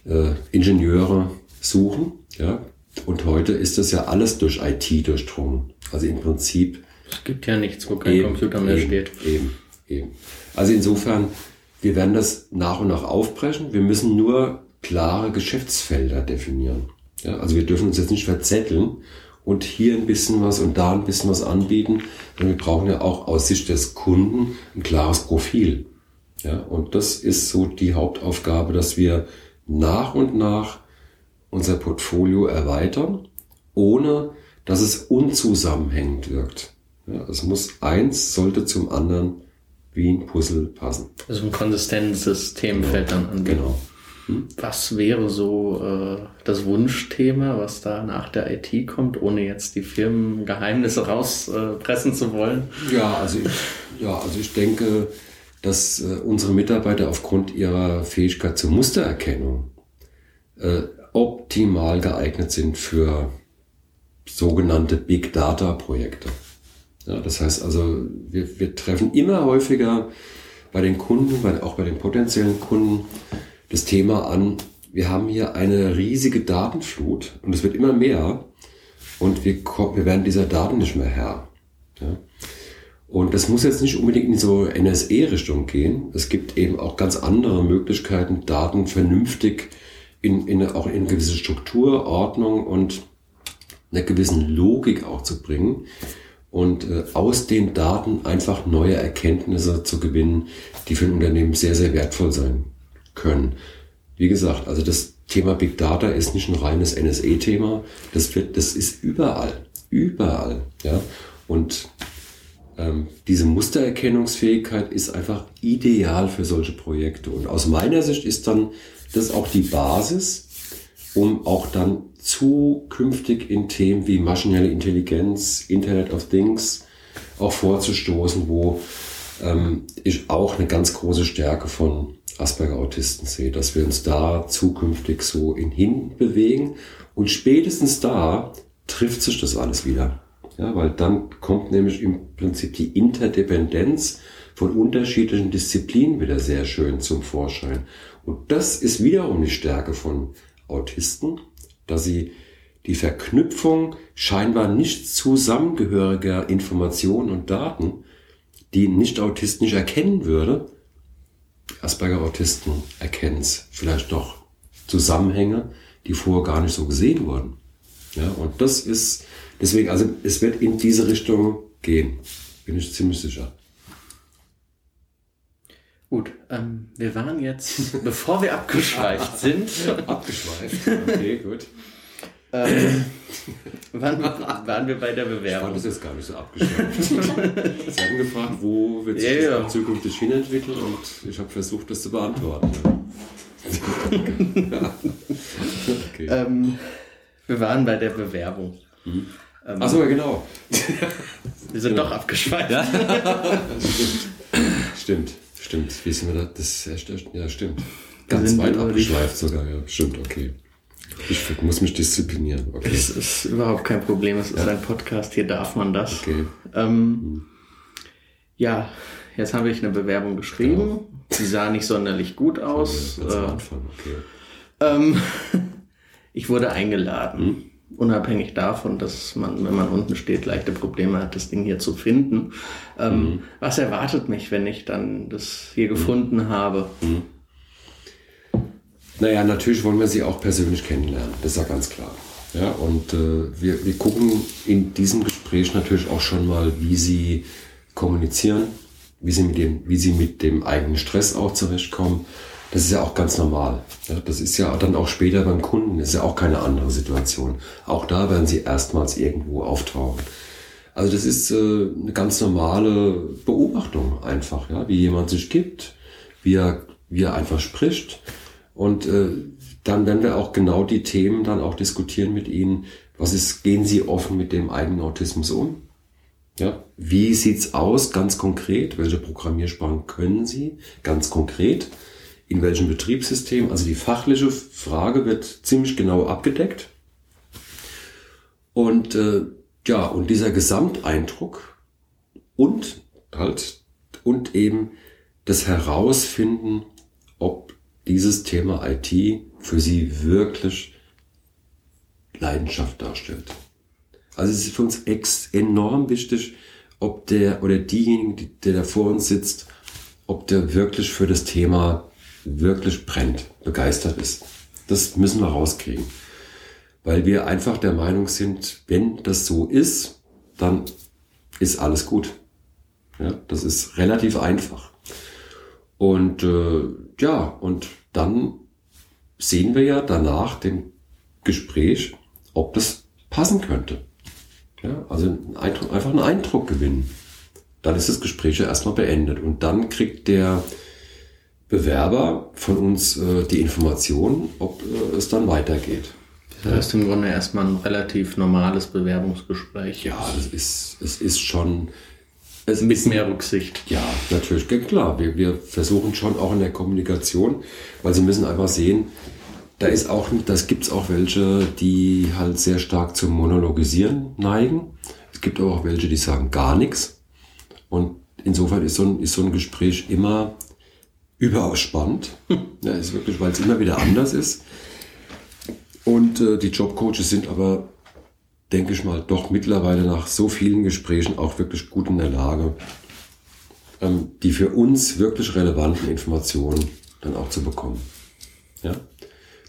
äh, Ingenieure suchen. Ja, und heute ist das ja alles durch IT durchdrungen. Also im Prinzip.
Es gibt ja nichts, wo kein eben, Computer mehr
eben,
steht.
Eben, eben. Also insofern, wir werden das nach und nach aufbrechen. Wir müssen nur klare Geschäftsfelder definieren. Ja, also wir dürfen uns jetzt nicht verzetteln und hier ein bisschen was und da ein bisschen was anbieten, sondern wir brauchen ja auch aus Sicht des Kunden ein klares Profil. Ja, und das ist so die Hauptaufgabe, dass wir nach und nach unser Portfolio erweitern, ohne dass es unzusammenhängend wirkt. Ja, es muss eins, sollte zum anderen wie ein Puzzle passen.
Also ein konsistentes Themenfeld
genau.
dann an.
Genau.
Hm? Was wäre so äh, das Wunschthema, was da nach der IT kommt, ohne jetzt die Firmengeheimnisse rauspressen äh, zu wollen?
Ja, also ich, ja, also ich denke, dass äh, unsere Mitarbeiter aufgrund ihrer Fähigkeit zur Mustererkennung äh, optimal geeignet sind für sogenannte Big Data Projekte. Ja, das heißt also, wir, wir treffen immer häufiger bei den Kunden, bei, auch bei den potenziellen Kunden, das Thema an, wir haben hier eine riesige Datenflut und es wird immer mehr und wir, wir werden dieser Daten nicht mehr Herr. Ja? Und das muss jetzt nicht unbedingt in so NSE-Richtung gehen. Es gibt eben auch ganz andere Möglichkeiten, Daten vernünftig in, in auch in gewisse Struktur, Ordnung und einer gewissen Logik auch zu bringen und äh, aus den Daten einfach neue Erkenntnisse zu gewinnen, die für ein Unternehmen sehr, sehr wertvoll sein können. Wie gesagt, also das Thema Big Data ist nicht ein reines NSE-Thema. Das das ist überall, überall, ja. Und ähm, diese Mustererkennungsfähigkeit ist einfach ideal für solche Projekte. Und aus meiner Sicht ist dann das auch die Basis, um auch dann zukünftig in Themen wie maschinelle Intelligenz, Internet of Things auch vorzustoßen, wo ähm, ich auch eine ganz große Stärke von Asperger-Autisten sehe, dass wir uns da zukünftig so in hin bewegen und spätestens da trifft sich das alles wieder. Ja, weil dann kommt nämlich im Prinzip die Interdependenz von unterschiedlichen Disziplinen wieder sehr schön zum Vorschein. Und das ist wiederum die Stärke von Autisten, dass sie die Verknüpfung scheinbar nicht zusammengehöriger Informationen und Daten, die Nicht-Autist nicht erkennen würde, Asperger-Autisten erkennen es vielleicht doch Zusammenhänge, die vorher gar nicht so gesehen wurden. Ja, und das ist, deswegen, also es wird in diese Richtung gehen, bin ich ziemlich sicher.
Gut, ähm, wir waren jetzt, bevor wir abgeschweift sind.
abgeschweift, okay, gut.
Ähm, waren, waren, wir bei der Bewerbung?
Ich fand das jetzt gar nicht so abgeschweift. Sie haben gefragt, wo wird sich ja, ja. zukünftig hinentwickeln und ich habe versucht, das zu beantworten.
ja. okay. ähm, wir waren bei der Bewerbung.
Mhm. Ähm, Achso, genau.
wir sind genau. doch abgeschweift. Ja?
stimmt. stimmt, stimmt. Wie sind wir da? Das, ja, stimmt. Ganz weit abgeschweift sogar, ja. Stimmt, okay. Ich muss mich disziplinieren.
Okay. Es ist überhaupt kein Problem. Es ist ja. ein Podcast. Hier darf man das.
Okay.
Ähm, hm. Ja, jetzt habe ich eine Bewerbung geschrieben. Genau. Sie sah nicht sonderlich gut aus.
Äh. Okay.
Ähm, ich wurde eingeladen. Hm? Unabhängig davon, dass man, wenn man unten steht, leichte Probleme hat, das Ding hier zu finden. Ähm, mhm. Was erwartet mich, wenn ich dann das hier mhm. gefunden habe?
Mhm. Naja, natürlich wollen wir sie auch persönlich kennenlernen, das ist ja ganz klar. Ja, und äh, wir, wir gucken in diesem Gespräch natürlich auch schon mal, wie sie kommunizieren, wie sie mit dem, wie sie mit dem eigenen Stress auch zurechtkommen. Das ist ja auch ganz normal. Das ist ja dann auch später beim Kunden, das ist ja auch keine andere Situation. Auch da werden sie erstmals irgendwo auftauchen. Also das ist äh, eine ganz normale Beobachtung einfach, ja, wie jemand sich gibt, wie er, wie er einfach spricht. Und äh, dann werden wir auch genau die Themen dann auch diskutieren mit Ihnen. Was ist, gehen Sie offen mit dem eigenen Autismus um? Ja, wie sieht's aus, ganz konkret? Welche Programmiersprachen können Sie ganz konkret in welchem Betriebssystem. Also die fachliche Frage wird ziemlich genau abgedeckt. Und äh, ja, und dieser Gesamteindruck und halt und eben das Herausfinden, ob dieses Thema IT für Sie wirklich Leidenschaft darstellt. Also es ist für uns enorm wichtig, ob der oder diejenige, der da vor uns sitzt, ob der wirklich für das Thema wirklich brennt, begeistert ist. Das müssen wir rauskriegen. Weil wir einfach der Meinung sind, wenn das so ist, dann ist alles gut. Ja, das ist relativ einfach. Und äh, ja, und dann sehen wir ja danach dem Gespräch, ob das passen könnte. Ja, also einen Eindruck, einfach einen Eindruck gewinnen. Dann ist das Gespräch ja erstmal beendet. Und dann kriegt der Bewerber von uns äh, die Information, ob äh, es dann weitergeht.
Das heißt im Grunde erstmal ein relativ normales Bewerbungsgespräch.
Ja, das ist, es ist schon.
Es Mit ist, mehr Rücksicht.
Ja, natürlich, klar. Wir, wir versuchen schon auch in der Kommunikation, weil Sie müssen einfach sehen, da ist auch, das gibt's auch welche, die halt sehr stark zum Monologisieren neigen. Es gibt aber auch welche, die sagen gar nichts. Und insofern ist so ein, ist so ein Gespräch immer überaus spannend. ja, ist wirklich, weil es immer wieder anders ist. Und äh, die Jobcoaches sind aber, denke ich mal, doch mittlerweile nach so vielen Gesprächen auch wirklich gut in der Lage, ähm, die für uns wirklich relevanten Informationen dann auch zu bekommen. Ja?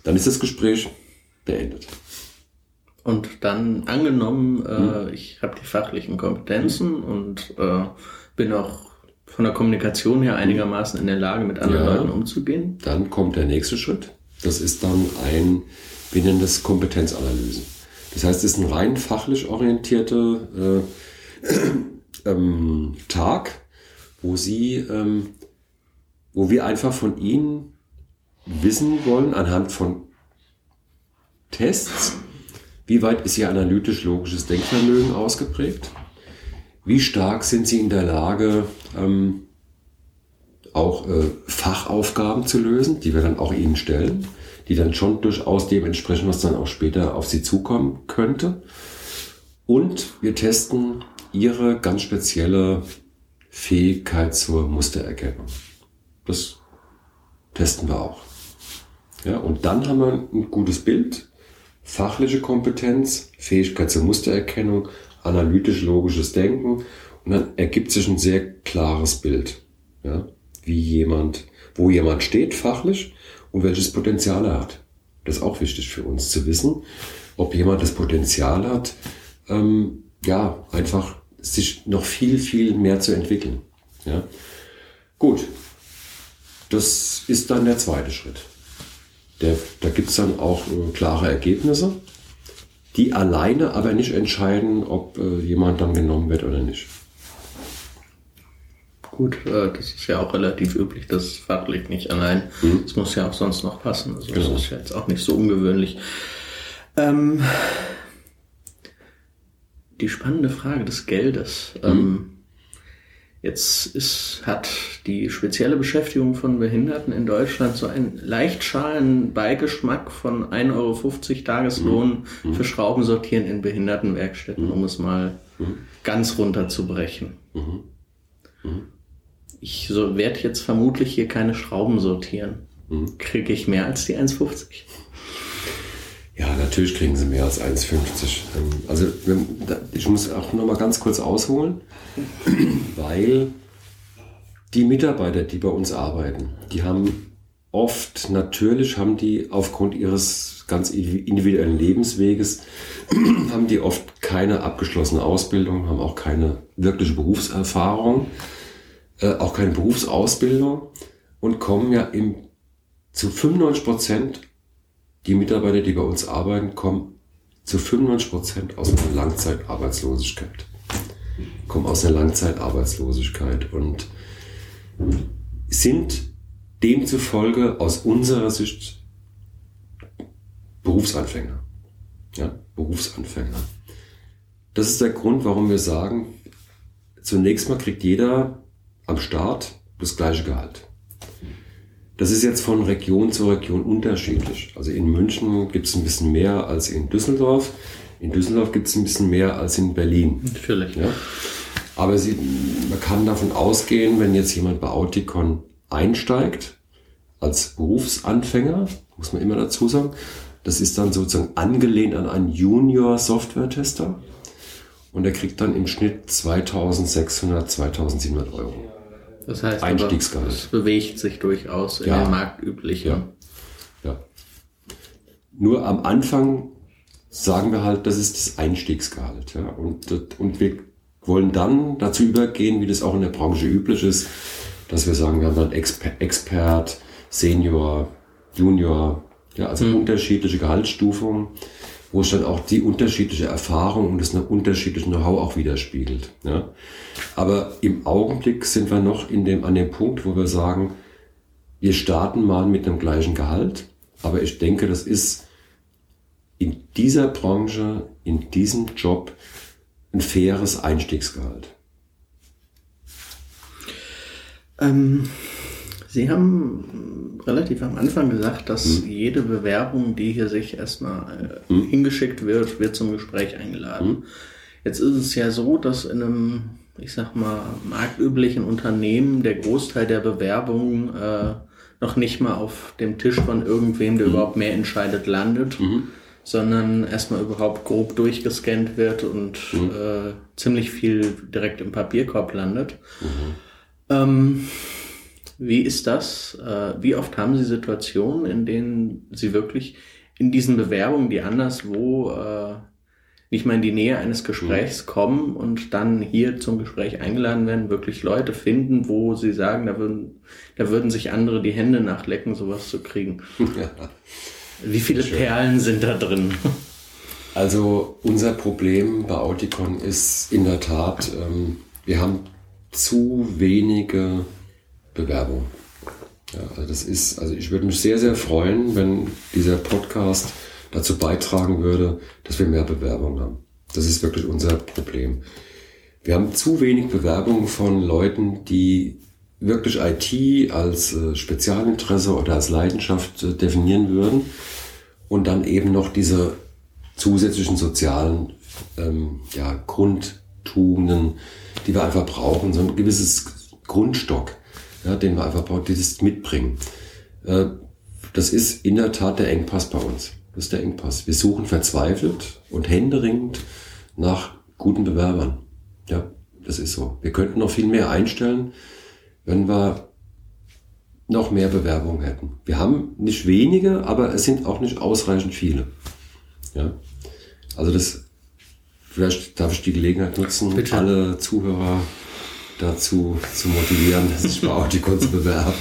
Dann ist das Gespräch beendet.
Und dann angenommen, äh, hm. ich habe die fachlichen Kompetenzen und äh, bin auch von der Kommunikation her einigermaßen in der Lage, mit anderen ja, Leuten umzugehen.
Dann kommt der nächste Schritt. Das ist dann ein, wir nennen das Kompetenzanalysen. Das heißt, es ist ein rein fachlich orientierter äh, ähm, Tag, wo Sie, ähm, wo wir einfach von Ihnen wissen wollen, anhand von Tests, wie weit ist Ihr analytisch-logisches Denkvermögen ausgeprägt? Wie stark sind Sie in der Lage, ähm, auch äh, Fachaufgaben zu lösen, die wir dann auch Ihnen stellen, die dann schon durchaus dem entsprechen, was dann auch später auf Sie zukommen könnte. Und wir testen Ihre ganz spezielle Fähigkeit zur Mustererkennung. Das testen wir auch. Ja, und dann haben wir ein gutes Bild, fachliche Kompetenz, Fähigkeit zur Mustererkennung, analytisch-logisches Denken und dann ergibt sich ein sehr klares Bild, ja, wie jemand, wo jemand steht fachlich und welches Potenzial er hat. Das ist auch wichtig für uns zu wissen, ob jemand das Potenzial hat, ähm, ja, einfach sich noch viel, viel mehr zu entwickeln. Ja. Gut, das ist dann der zweite Schritt. Der, da gibt es dann auch äh, klare Ergebnisse, die alleine aber nicht entscheiden, ob äh, jemand dann genommen wird oder nicht.
Gut, äh, das ist ja auch relativ üblich, das fachlich nicht allein. Mhm. Das muss ja auch sonst noch passen. Also genau. das ist ja jetzt auch nicht so ungewöhnlich. Ähm, die spannende Frage des Geldes. Mhm. Ähm, Jetzt ist, hat die spezielle Beschäftigung von Behinderten in Deutschland so einen leicht schalen Beigeschmack von 1,50 Euro Tageslohn mhm. für Schrauben sortieren in Behindertenwerkstätten, mhm. um es mal mhm. ganz runterzubrechen. Mhm. Mhm. Ich so, werde jetzt vermutlich hier keine Schrauben sortieren. Mhm. Kriege ich mehr als die 1,50?
Ja, natürlich kriegen sie mehr als 1,50. Ähm, also ich muss auch noch mal ganz kurz ausholen, weil die Mitarbeiter, die bei uns arbeiten, die haben oft, natürlich haben die aufgrund ihres ganz individuellen Lebensweges, haben die oft keine abgeschlossene Ausbildung, haben auch keine wirkliche Berufserfahrung, äh, auch keine Berufsausbildung und kommen ja im, zu 95 Prozent die Mitarbeiter, die bei uns arbeiten, kommen zu 95 Prozent aus einer Langzeitarbeitslosigkeit. Kommen aus einer Langzeitarbeitslosigkeit und sind demzufolge aus unserer Sicht Berufsanfänger. Ja, Berufsanfänger. Das ist der Grund, warum wir sagen, zunächst mal kriegt jeder am Start das gleiche Gehalt. Das ist jetzt von Region zu Region unterschiedlich. Also in München gibt es ein bisschen mehr als in Düsseldorf. In Düsseldorf gibt es ein bisschen mehr als in Berlin.
Natürlich.
Ja? Aber sie, man kann davon ausgehen, wenn jetzt jemand bei Auticon einsteigt, als Berufsanfänger, muss man immer dazu sagen, das ist dann sozusagen angelehnt an einen Junior-Software-Tester und er kriegt dann im Schnitt 2600, 2700 Euro.
Das heißt,
Einstiegsgehalt.
es bewegt sich durchaus in
Ja.
den marktüblichen.
Ja. ja. Nur am Anfang sagen wir halt, das ist das Einstiegsgehalt. Ja? Und, und wir wollen dann dazu übergehen, wie das auch in der Branche üblich ist, dass wir sagen, wir haben dann Exper Expert, Senior, Junior, ja, also unterschiedliche Gehaltsstufungen, wo es dann auch die unterschiedliche Erfahrung und das unterschiedliche Know-how auch widerspiegelt. Ja? Aber im Augenblick sind wir noch in dem, an dem Punkt, wo wir sagen, wir starten mal mit dem gleichen Gehalt, aber ich denke, das ist in dieser Branche, in diesem Job ein faires Einstiegsgehalt.
Ähm, Sie haben relativ am Anfang gesagt, dass jede Bewerbung, die hier sich erstmal äh, hingeschickt wird, wird zum Gespräch eingeladen. Jetzt ist es ja so, dass in einem, ich sag mal, marktüblichen Unternehmen der Großteil der Bewerbungen äh, noch nicht mal auf dem Tisch von irgendwem, der überhaupt mehr entscheidet, landet, sondern erstmal überhaupt grob durchgescannt wird und äh, ziemlich viel direkt im Papierkorb landet. Ähm, wie ist das? Äh, wie oft haben Sie Situationen, in denen Sie wirklich in diesen Bewerbungen, die anderswo äh, nicht mal in die Nähe eines Gesprächs kommen und dann hier zum Gespräch eingeladen werden, wirklich Leute finden, wo Sie sagen, da würden, da würden sich andere die Hände nachlecken, sowas zu kriegen. Wie viele Perlen sind da drin?
Also unser Problem bei Auticon ist in der Tat, ähm, wir haben zu wenige Bewerbungen. Ja, also das ist, also ich würde mich sehr, sehr freuen, wenn dieser Podcast dazu beitragen würde, dass wir mehr Bewerbungen haben. Das ist wirklich unser Problem. Wir haben zu wenig Bewerbungen von Leuten, die wirklich IT als äh, Spezialinteresse oder als Leidenschaft äh, definieren würden und dann eben noch diese zusätzlichen sozialen ähm, ja, Grundtugenden, die wir einfach brauchen, so ein gewisses Grundstock, ja, den wir einfach brauchen, die das mitbringen. Äh, das ist in der Tat der Engpass bei uns. Das ist der Engpass. Wir suchen verzweifelt und händeringend nach guten Bewerbern. Ja, das ist so. Wir könnten noch viel mehr einstellen, wenn wir noch mehr Bewerbungen hätten. Wir haben nicht wenige, aber es sind auch nicht ausreichend viele. Ja. Also das, vielleicht darf ich die Gelegenheit nutzen,
Bitte.
alle Zuhörer dazu zu motivieren, sich bei Auticon zu bewerben.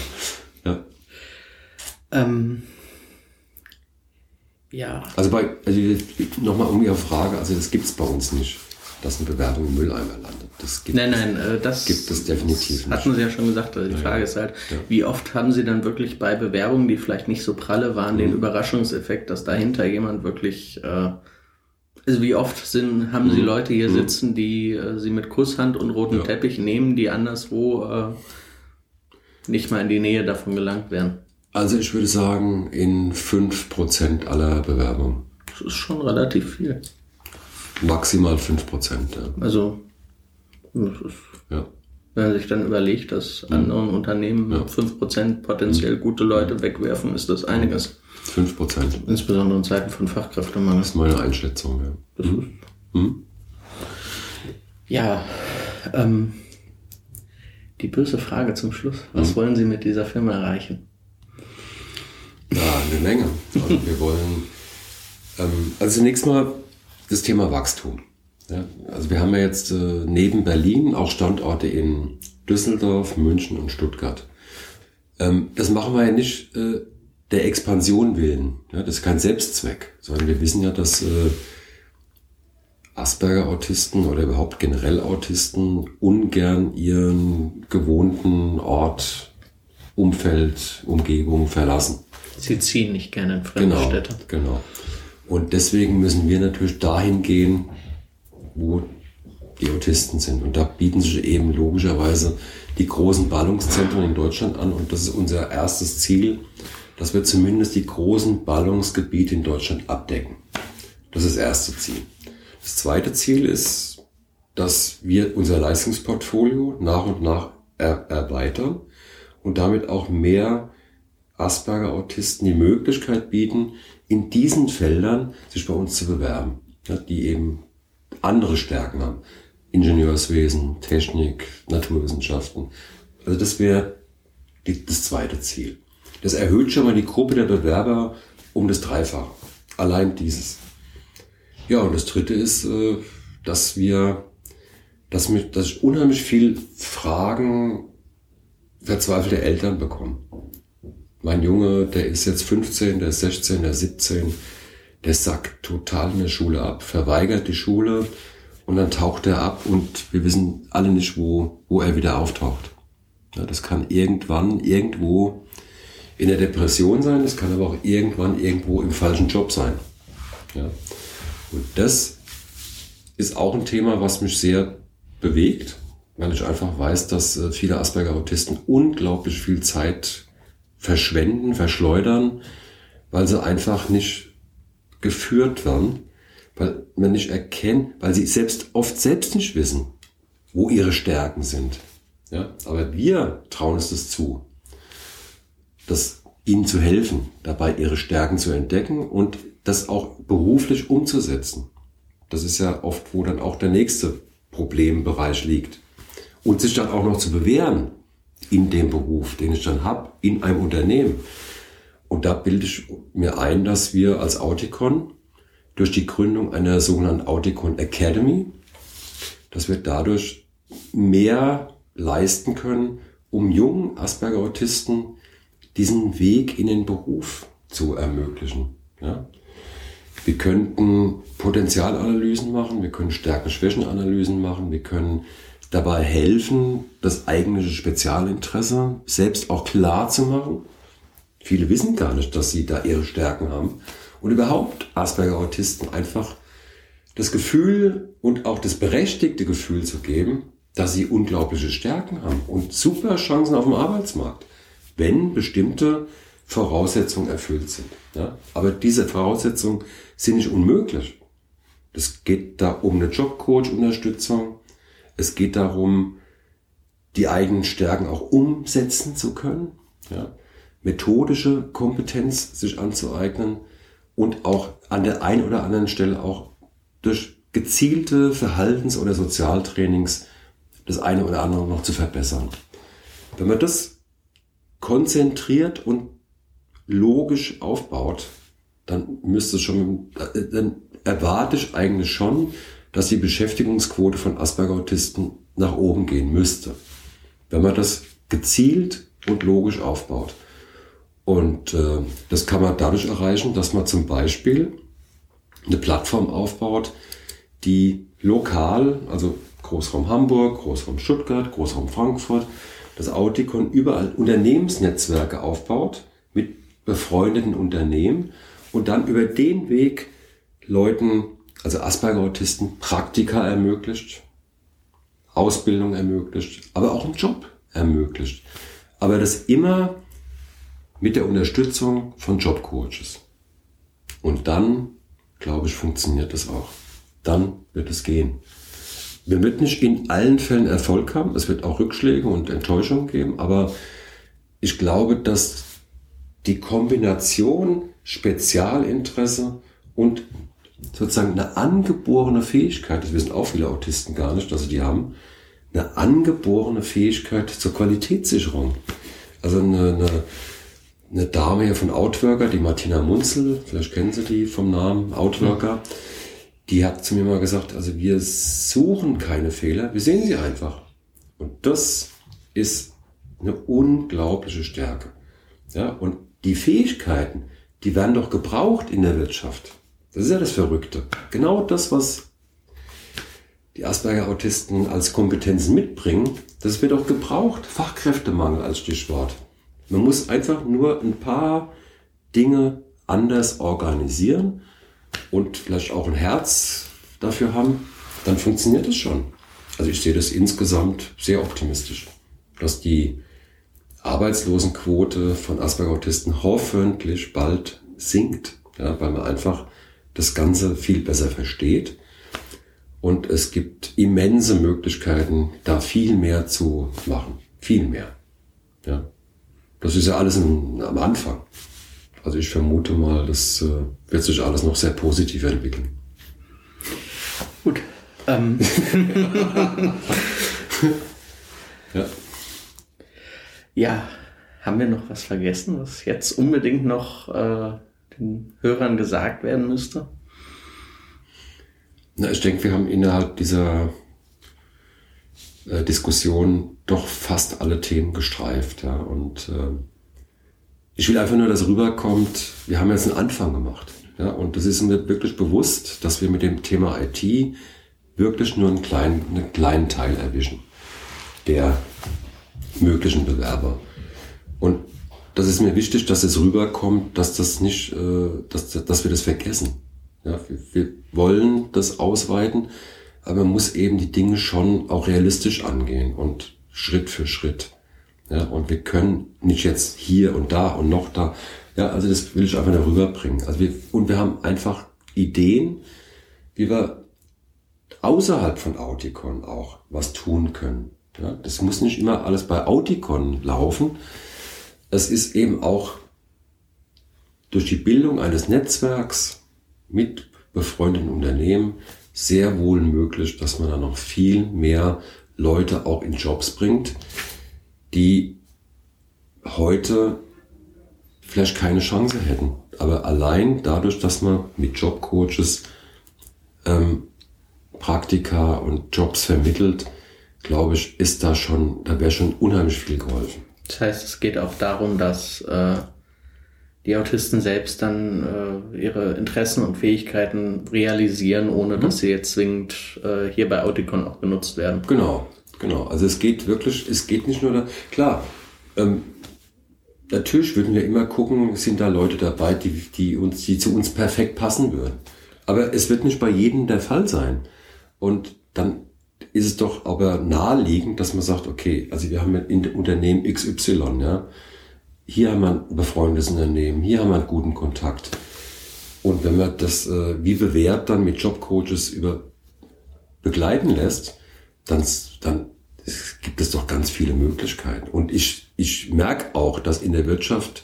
Ja.
Ähm, ja,
Also bei, also nochmal um Ihre Frage, also das gibt es bei uns nicht, dass eine Bewerbung im Mülleimer landet. Das gibt
Nein, nein, äh, das
Gibt es definitiv nicht.
Hatten Sie ja schon gesagt. Also die Frage ist halt,
Ja.
wie oft haben Sie dann wirklich bei Bewerbungen, die vielleicht nicht so pralle waren,
Mhm.
den Überraschungseffekt, dass dahinter jemand wirklich, äh, also wie oft sind, haben
Mhm.
Sie Leute hier sitzen, die äh, Sie mit Kusshand und rotem
Ja.
Teppich nehmen, die anderswo äh, nicht mal in die Nähe davon gelangt werden?
Also ich würde sagen, in 5% aller Bewerbungen.
Das ist schon relativ viel.
Maximal 5%. Ja.
Also, das ist
ja.
Wenn man sich dann überlegt, dass anderen Unternehmen
Mhm. Ja. Mhm.
5% potenziell gute Leute wegwerfen, ist das einiges.
5%.
Insbesondere in Zeiten von Fachkräftemangel.
Das ist meine Einschätzung. Ja.
Das ist,
Mhm.
ja, ähm, die böse Frage zum Schluss. Was
Mhm.
wollen Sie mit dieser Firma erreichen?
Ja, eine Menge. Also wir wollen, ähm, also zunächst mal das Thema Wachstum. Ja, also wir haben ja jetzt äh, neben Berlin auch Standorte in Düsseldorf, München und Stuttgart. Ähm, das machen wir ja nicht äh, der Expansion willen. Ja, das ist kein Selbstzweck, sondern wir wissen ja, dass äh, Asperger-Autisten oder überhaupt generell Autisten ungern ihren gewohnten Ort, Umfeld, Umgebung verlassen.
Sie ziehen nicht gerne in fremde
Genau,
Städte.
genau. Und deswegen müssen wir natürlich dahin gehen, wo die Autisten sind. Und da bieten sich eben logischerweise die großen Ballungszentren in Deutschland an. Und das ist unser erstes Ziel, dass wir zumindest die großen Ballungsgebiete in Deutschland abdecken. Das ist das erste Ziel. Das zweite Ziel ist, dass wir unser Leistungsportfolio nach und nach er erweitern und damit auch mehr Asperger-Autisten die Möglichkeit bieten, in diesen Feldern sich bei uns zu bewerben, die eben andere Stärken haben. Ingenieurswesen, Technik, Naturwissenschaften. Also das wäre das zweite Ziel. Das erhöht schon mal die Gruppe der Bewerber um das Dreifache. Allein dieses. Ja, und das dritte ist, äh, dass wir, dass, mich, dass ich unheimlich viel Fragen verzweifelte Eltern bekomme. Mein Junge, der ist jetzt 15, der ist 16, der ist 17, der sackt total in der Schule ab, verweigert die Schule und dann taucht er ab und wir wissen alle nicht, wo, wo er wieder auftaucht. Ja, das kann irgendwann irgendwo in der Depression sein, das kann aber auch irgendwann irgendwo im falschen Job sein. Ja. Und das ist auch ein Thema, was mich sehr bewegt, weil ich einfach weiß, dass äh, viele Asperger-Autisten unglaublich viel Zeit verschwenden, verschleudern, weil sie einfach nicht geführt werden, weil man nicht erkennt, weil sie selbst oft selbst nicht wissen, wo ihre Stärken sind. Ja, aber wir trauen es das zu, das ihnen zu helfen, dabei ihre Stärken zu entdecken und das auch beruflich umzusetzen. Das ist ja oft, wo dann auch der nächste Problembereich liegt. Und sich dann auch noch zu bewähren in dem Beruf, den ich dann habe, in einem Unternehmen. Und da bilde ich mir ein, dass wir als Auticon durch die Gründung einer sogenannten Auticon Academy, dass wir dadurch mehr leisten können, um jungen Asperger-Autisten diesen Weg in den Beruf zu ermöglichen. Ja? Wir könnten Potenzialanalysen machen, wir können Stärken-Schwächen-Analysen machen, wir können dabei helfen, das eigentliche Spezialinteresse selbst auch klar zu machen. Viele wissen gar nicht, dass sie da ihre Stärken haben. Und überhaupt Asperger-Autisten einfach das Gefühl und auch das berechtigte Gefühl zu geben, dass sie unglaubliche Stärken haben und super Chancen auf dem Arbeitsmarkt, wenn bestimmte Voraussetzungen erfüllt sind. Ja? Aber diese Voraussetzungen sind nicht unmöglich. Es geht da um eine Jobcoach-Unterstützung, es geht darum, die eigenen Stärken auch umsetzen zu können, ja? methodische Kompetenz sich anzueignen und auch an der einen oder anderen Stelle auch durch gezielte Verhaltens- oder Sozialtrainings das eine oder andere noch zu verbessern. Wenn man das konzentriert und logisch aufbaut, dann müsste schon, dann erwarte ich eigentlich schon, dass die Beschäftigungsquote von Asperger-Autisten nach oben gehen müsste. Wenn man das gezielt und logisch aufbaut. Und äh, das kann man dadurch erreichen, dass man zum Beispiel eine Plattform aufbaut, die lokal, also Großraum Hamburg, Großraum Stuttgart, Großraum Frankfurt, das Auticon überall Unternehmensnetzwerke aufbaut mit befreundeten Unternehmen und dann über den Weg Leuten also Asperger-Autisten, Praktika ermöglicht, Ausbildung ermöglicht, aber auch einen Job ermöglicht. Aber das immer mit der Unterstützung von Jobcoaches. Und dann, glaube ich, funktioniert das auch. Dann wird es gehen. Wir wird nicht in allen Fällen Erfolg haben. Es wird auch Rückschläge und Enttäuschungen geben. Aber ich glaube, dass die Kombination Spezialinteresse und sozusagen eine angeborene Fähigkeit, das wissen auch viele Autisten gar nicht, dass sie die haben, eine angeborene Fähigkeit zur Qualitätssicherung. Also eine, eine, eine Dame hier von Outworker, die Martina Munzel, vielleicht kennen Sie die vom Namen Outworker, die hat zu mir mal gesagt, also wir suchen keine Fehler, wir sehen sie einfach. Und das ist eine unglaubliche Stärke. Ja, und die Fähigkeiten, die werden doch gebraucht in der Wirtschaft. Das ist ja das Verrückte. Genau das, was die Asperger-Autisten als Kompetenzen mitbringen, das wird auch gebraucht. Fachkräftemangel als Stichwort. Man muss einfach nur ein paar Dinge anders organisieren und vielleicht auch ein Herz dafür haben, dann funktioniert es schon. Also ich sehe das insgesamt sehr optimistisch, dass die Arbeitslosenquote von Asperger-Autisten hoffentlich bald sinkt, ja, weil man einfach das Ganze viel besser versteht. Und es gibt immense Möglichkeiten, da viel mehr zu machen. Viel mehr. Ja. Das ist ja alles am Anfang. Also ich vermute mal, das äh, wird sich alles noch sehr positiv entwickeln.
Gut. Ähm. ja. Ja, haben wir noch was vergessen, was jetzt unbedingt noch äh, den Hörern gesagt werden müsste?
Na, ich denke, wir haben innerhalb dieser äh, Diskussion doch fast alle Themen gestreift. Ja, und äh, ich will einfach nur, dass rüberkommt, wir haben jetzt einen Anfang gemacht. Ja, und das ist mir wirklich bewusst, dass wir mit dem Thema IT wirklich nur einen kleinen, einen kleinen Teil erwischen der möglichen Bewerber. Und das ist mir wichtig, dass es rüberkommt, dass das nicht, äh, dass, dass wir das vergessen. Ja, wir, wir wollen das ausweiten, aber man muss eben die Dinge schon auch realistisch angehen und Schritt für Schritt. Ja, und wir können nicht jetzt hier und da und noch da. Ja, also das will ich einfach nur rüberbringen. Also wir, und wir haben einfach Ideen, wie wir außerhalb von Auticon auch was tun können. Ja, das muss nicht immer alles bei Auticon laufen. Es ist eben auch durch die Bildung eines Netzwerks mit befreundeten Unternehmen sehr wohl möglich, dass man da noch viel mehr Leute auch in Jobs bringt, die heute vielleicht keine Chance hätten. Aber allein dadurch, dass man mit Jobcoaches ähm, Praktika und Jobs vermittelt, glaube ich, ist da schon, da wäre schon unheimlich viel geholfen.
Das heißt, es geht auch darum, dass äh, die Autisten selbst dann äh, ihre Interessen und Fähigkeiten realisieren, ohne mhm. dass sie jetzt zwingend äh, hier bei Auticon auch genutzt werden.
Genau, genau. Also es geht wirklich, es geht nicht nur da, klar, ähm, natürlich würden wir immer gucken, sind da Leute dabei, die, die uns, die zu uns perfekt passen würden. Aber es wird nicht bei jedem der Fall sein. Und dann ist es doch aber naheliegend, dass man sagt, okay, also wir haben ein Unternehmen XY, ja. Hier haben wir ein befreundetes Unternehmen, hier haben wir einen guten Kontakt. Und wenn man das äh, wie bewährt dann mit Jobcoaches über begleiten lässt, dann, dann gibt es doch ganz viele Möglichkeiten. Und ich, ich merke auch, dass in der Wirtschaft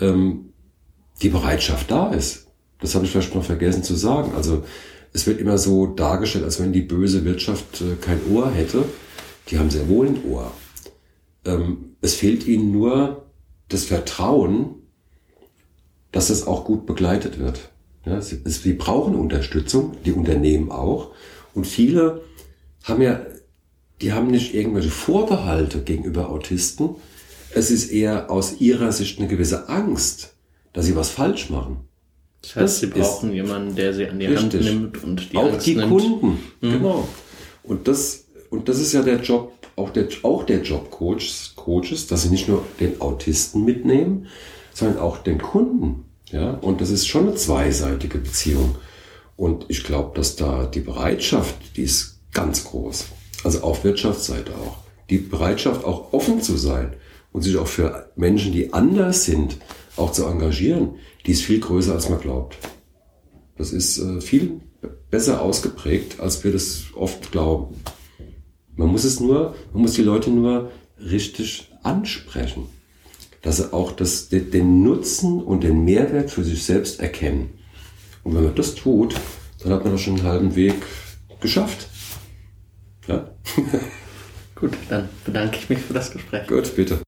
ähm, die Bereitschaft da ist. Das habe ich vielleicht noch vergessen zu sagen. Also es wird immer so dargestellt, als wenn die böse Wirtschaft äh, kein Ohr hätte. Die haben sehr wohl ein Ohr. Ähm, es fehlt ihnen nur das Vertrauen, dass das auch gut begleitet wird. Ja, sie, sie brauchen Unterstützung, die Unternehmen auch. Und viele haben ja, die haben nicht irgendwelche Vorbehalte gegenüber Autisten. Es ist eher aus ihrer Sicht eine gewisse Angst, dass sie was falsch machen.
Das heißt, das sie brauchen jemanden, der sie an die richtig. Hand nimmt und
die Auch Angst die nimmt. Kunden, mhm. genau. Und das, und das ist ja der Job, auch der, auch der Job Coaches, Coaches, dass sie nicht nur den Autisten mitnehmen, sondern auch den Kunden. Ja, und das ist schon eine zweiseitige Beziehung. Und ich glaube, dass da die Bereitschaft, die ist ganz groß. Also auf Wirtschaftsseite auch. Die Bereitschaft, auch offen zu sein und sich auch für Menschen, die anders sind, auch zu engagieren, die ist viel größer, als man glaubt. Das ist äh, viel besser ausgeprägt, als wir das oft glauben. Man muss es nur, man muss die Leute nur richtig ansprechen, dass sie auch das, den Nutzen und den Mehrwert für sich selbst erkennen. Und wenn man das tut, dann hat man doch schon einen halben Weg geschafft.
Gut, dann bedanke ich mich für das Gespräch.
Gut, bitte.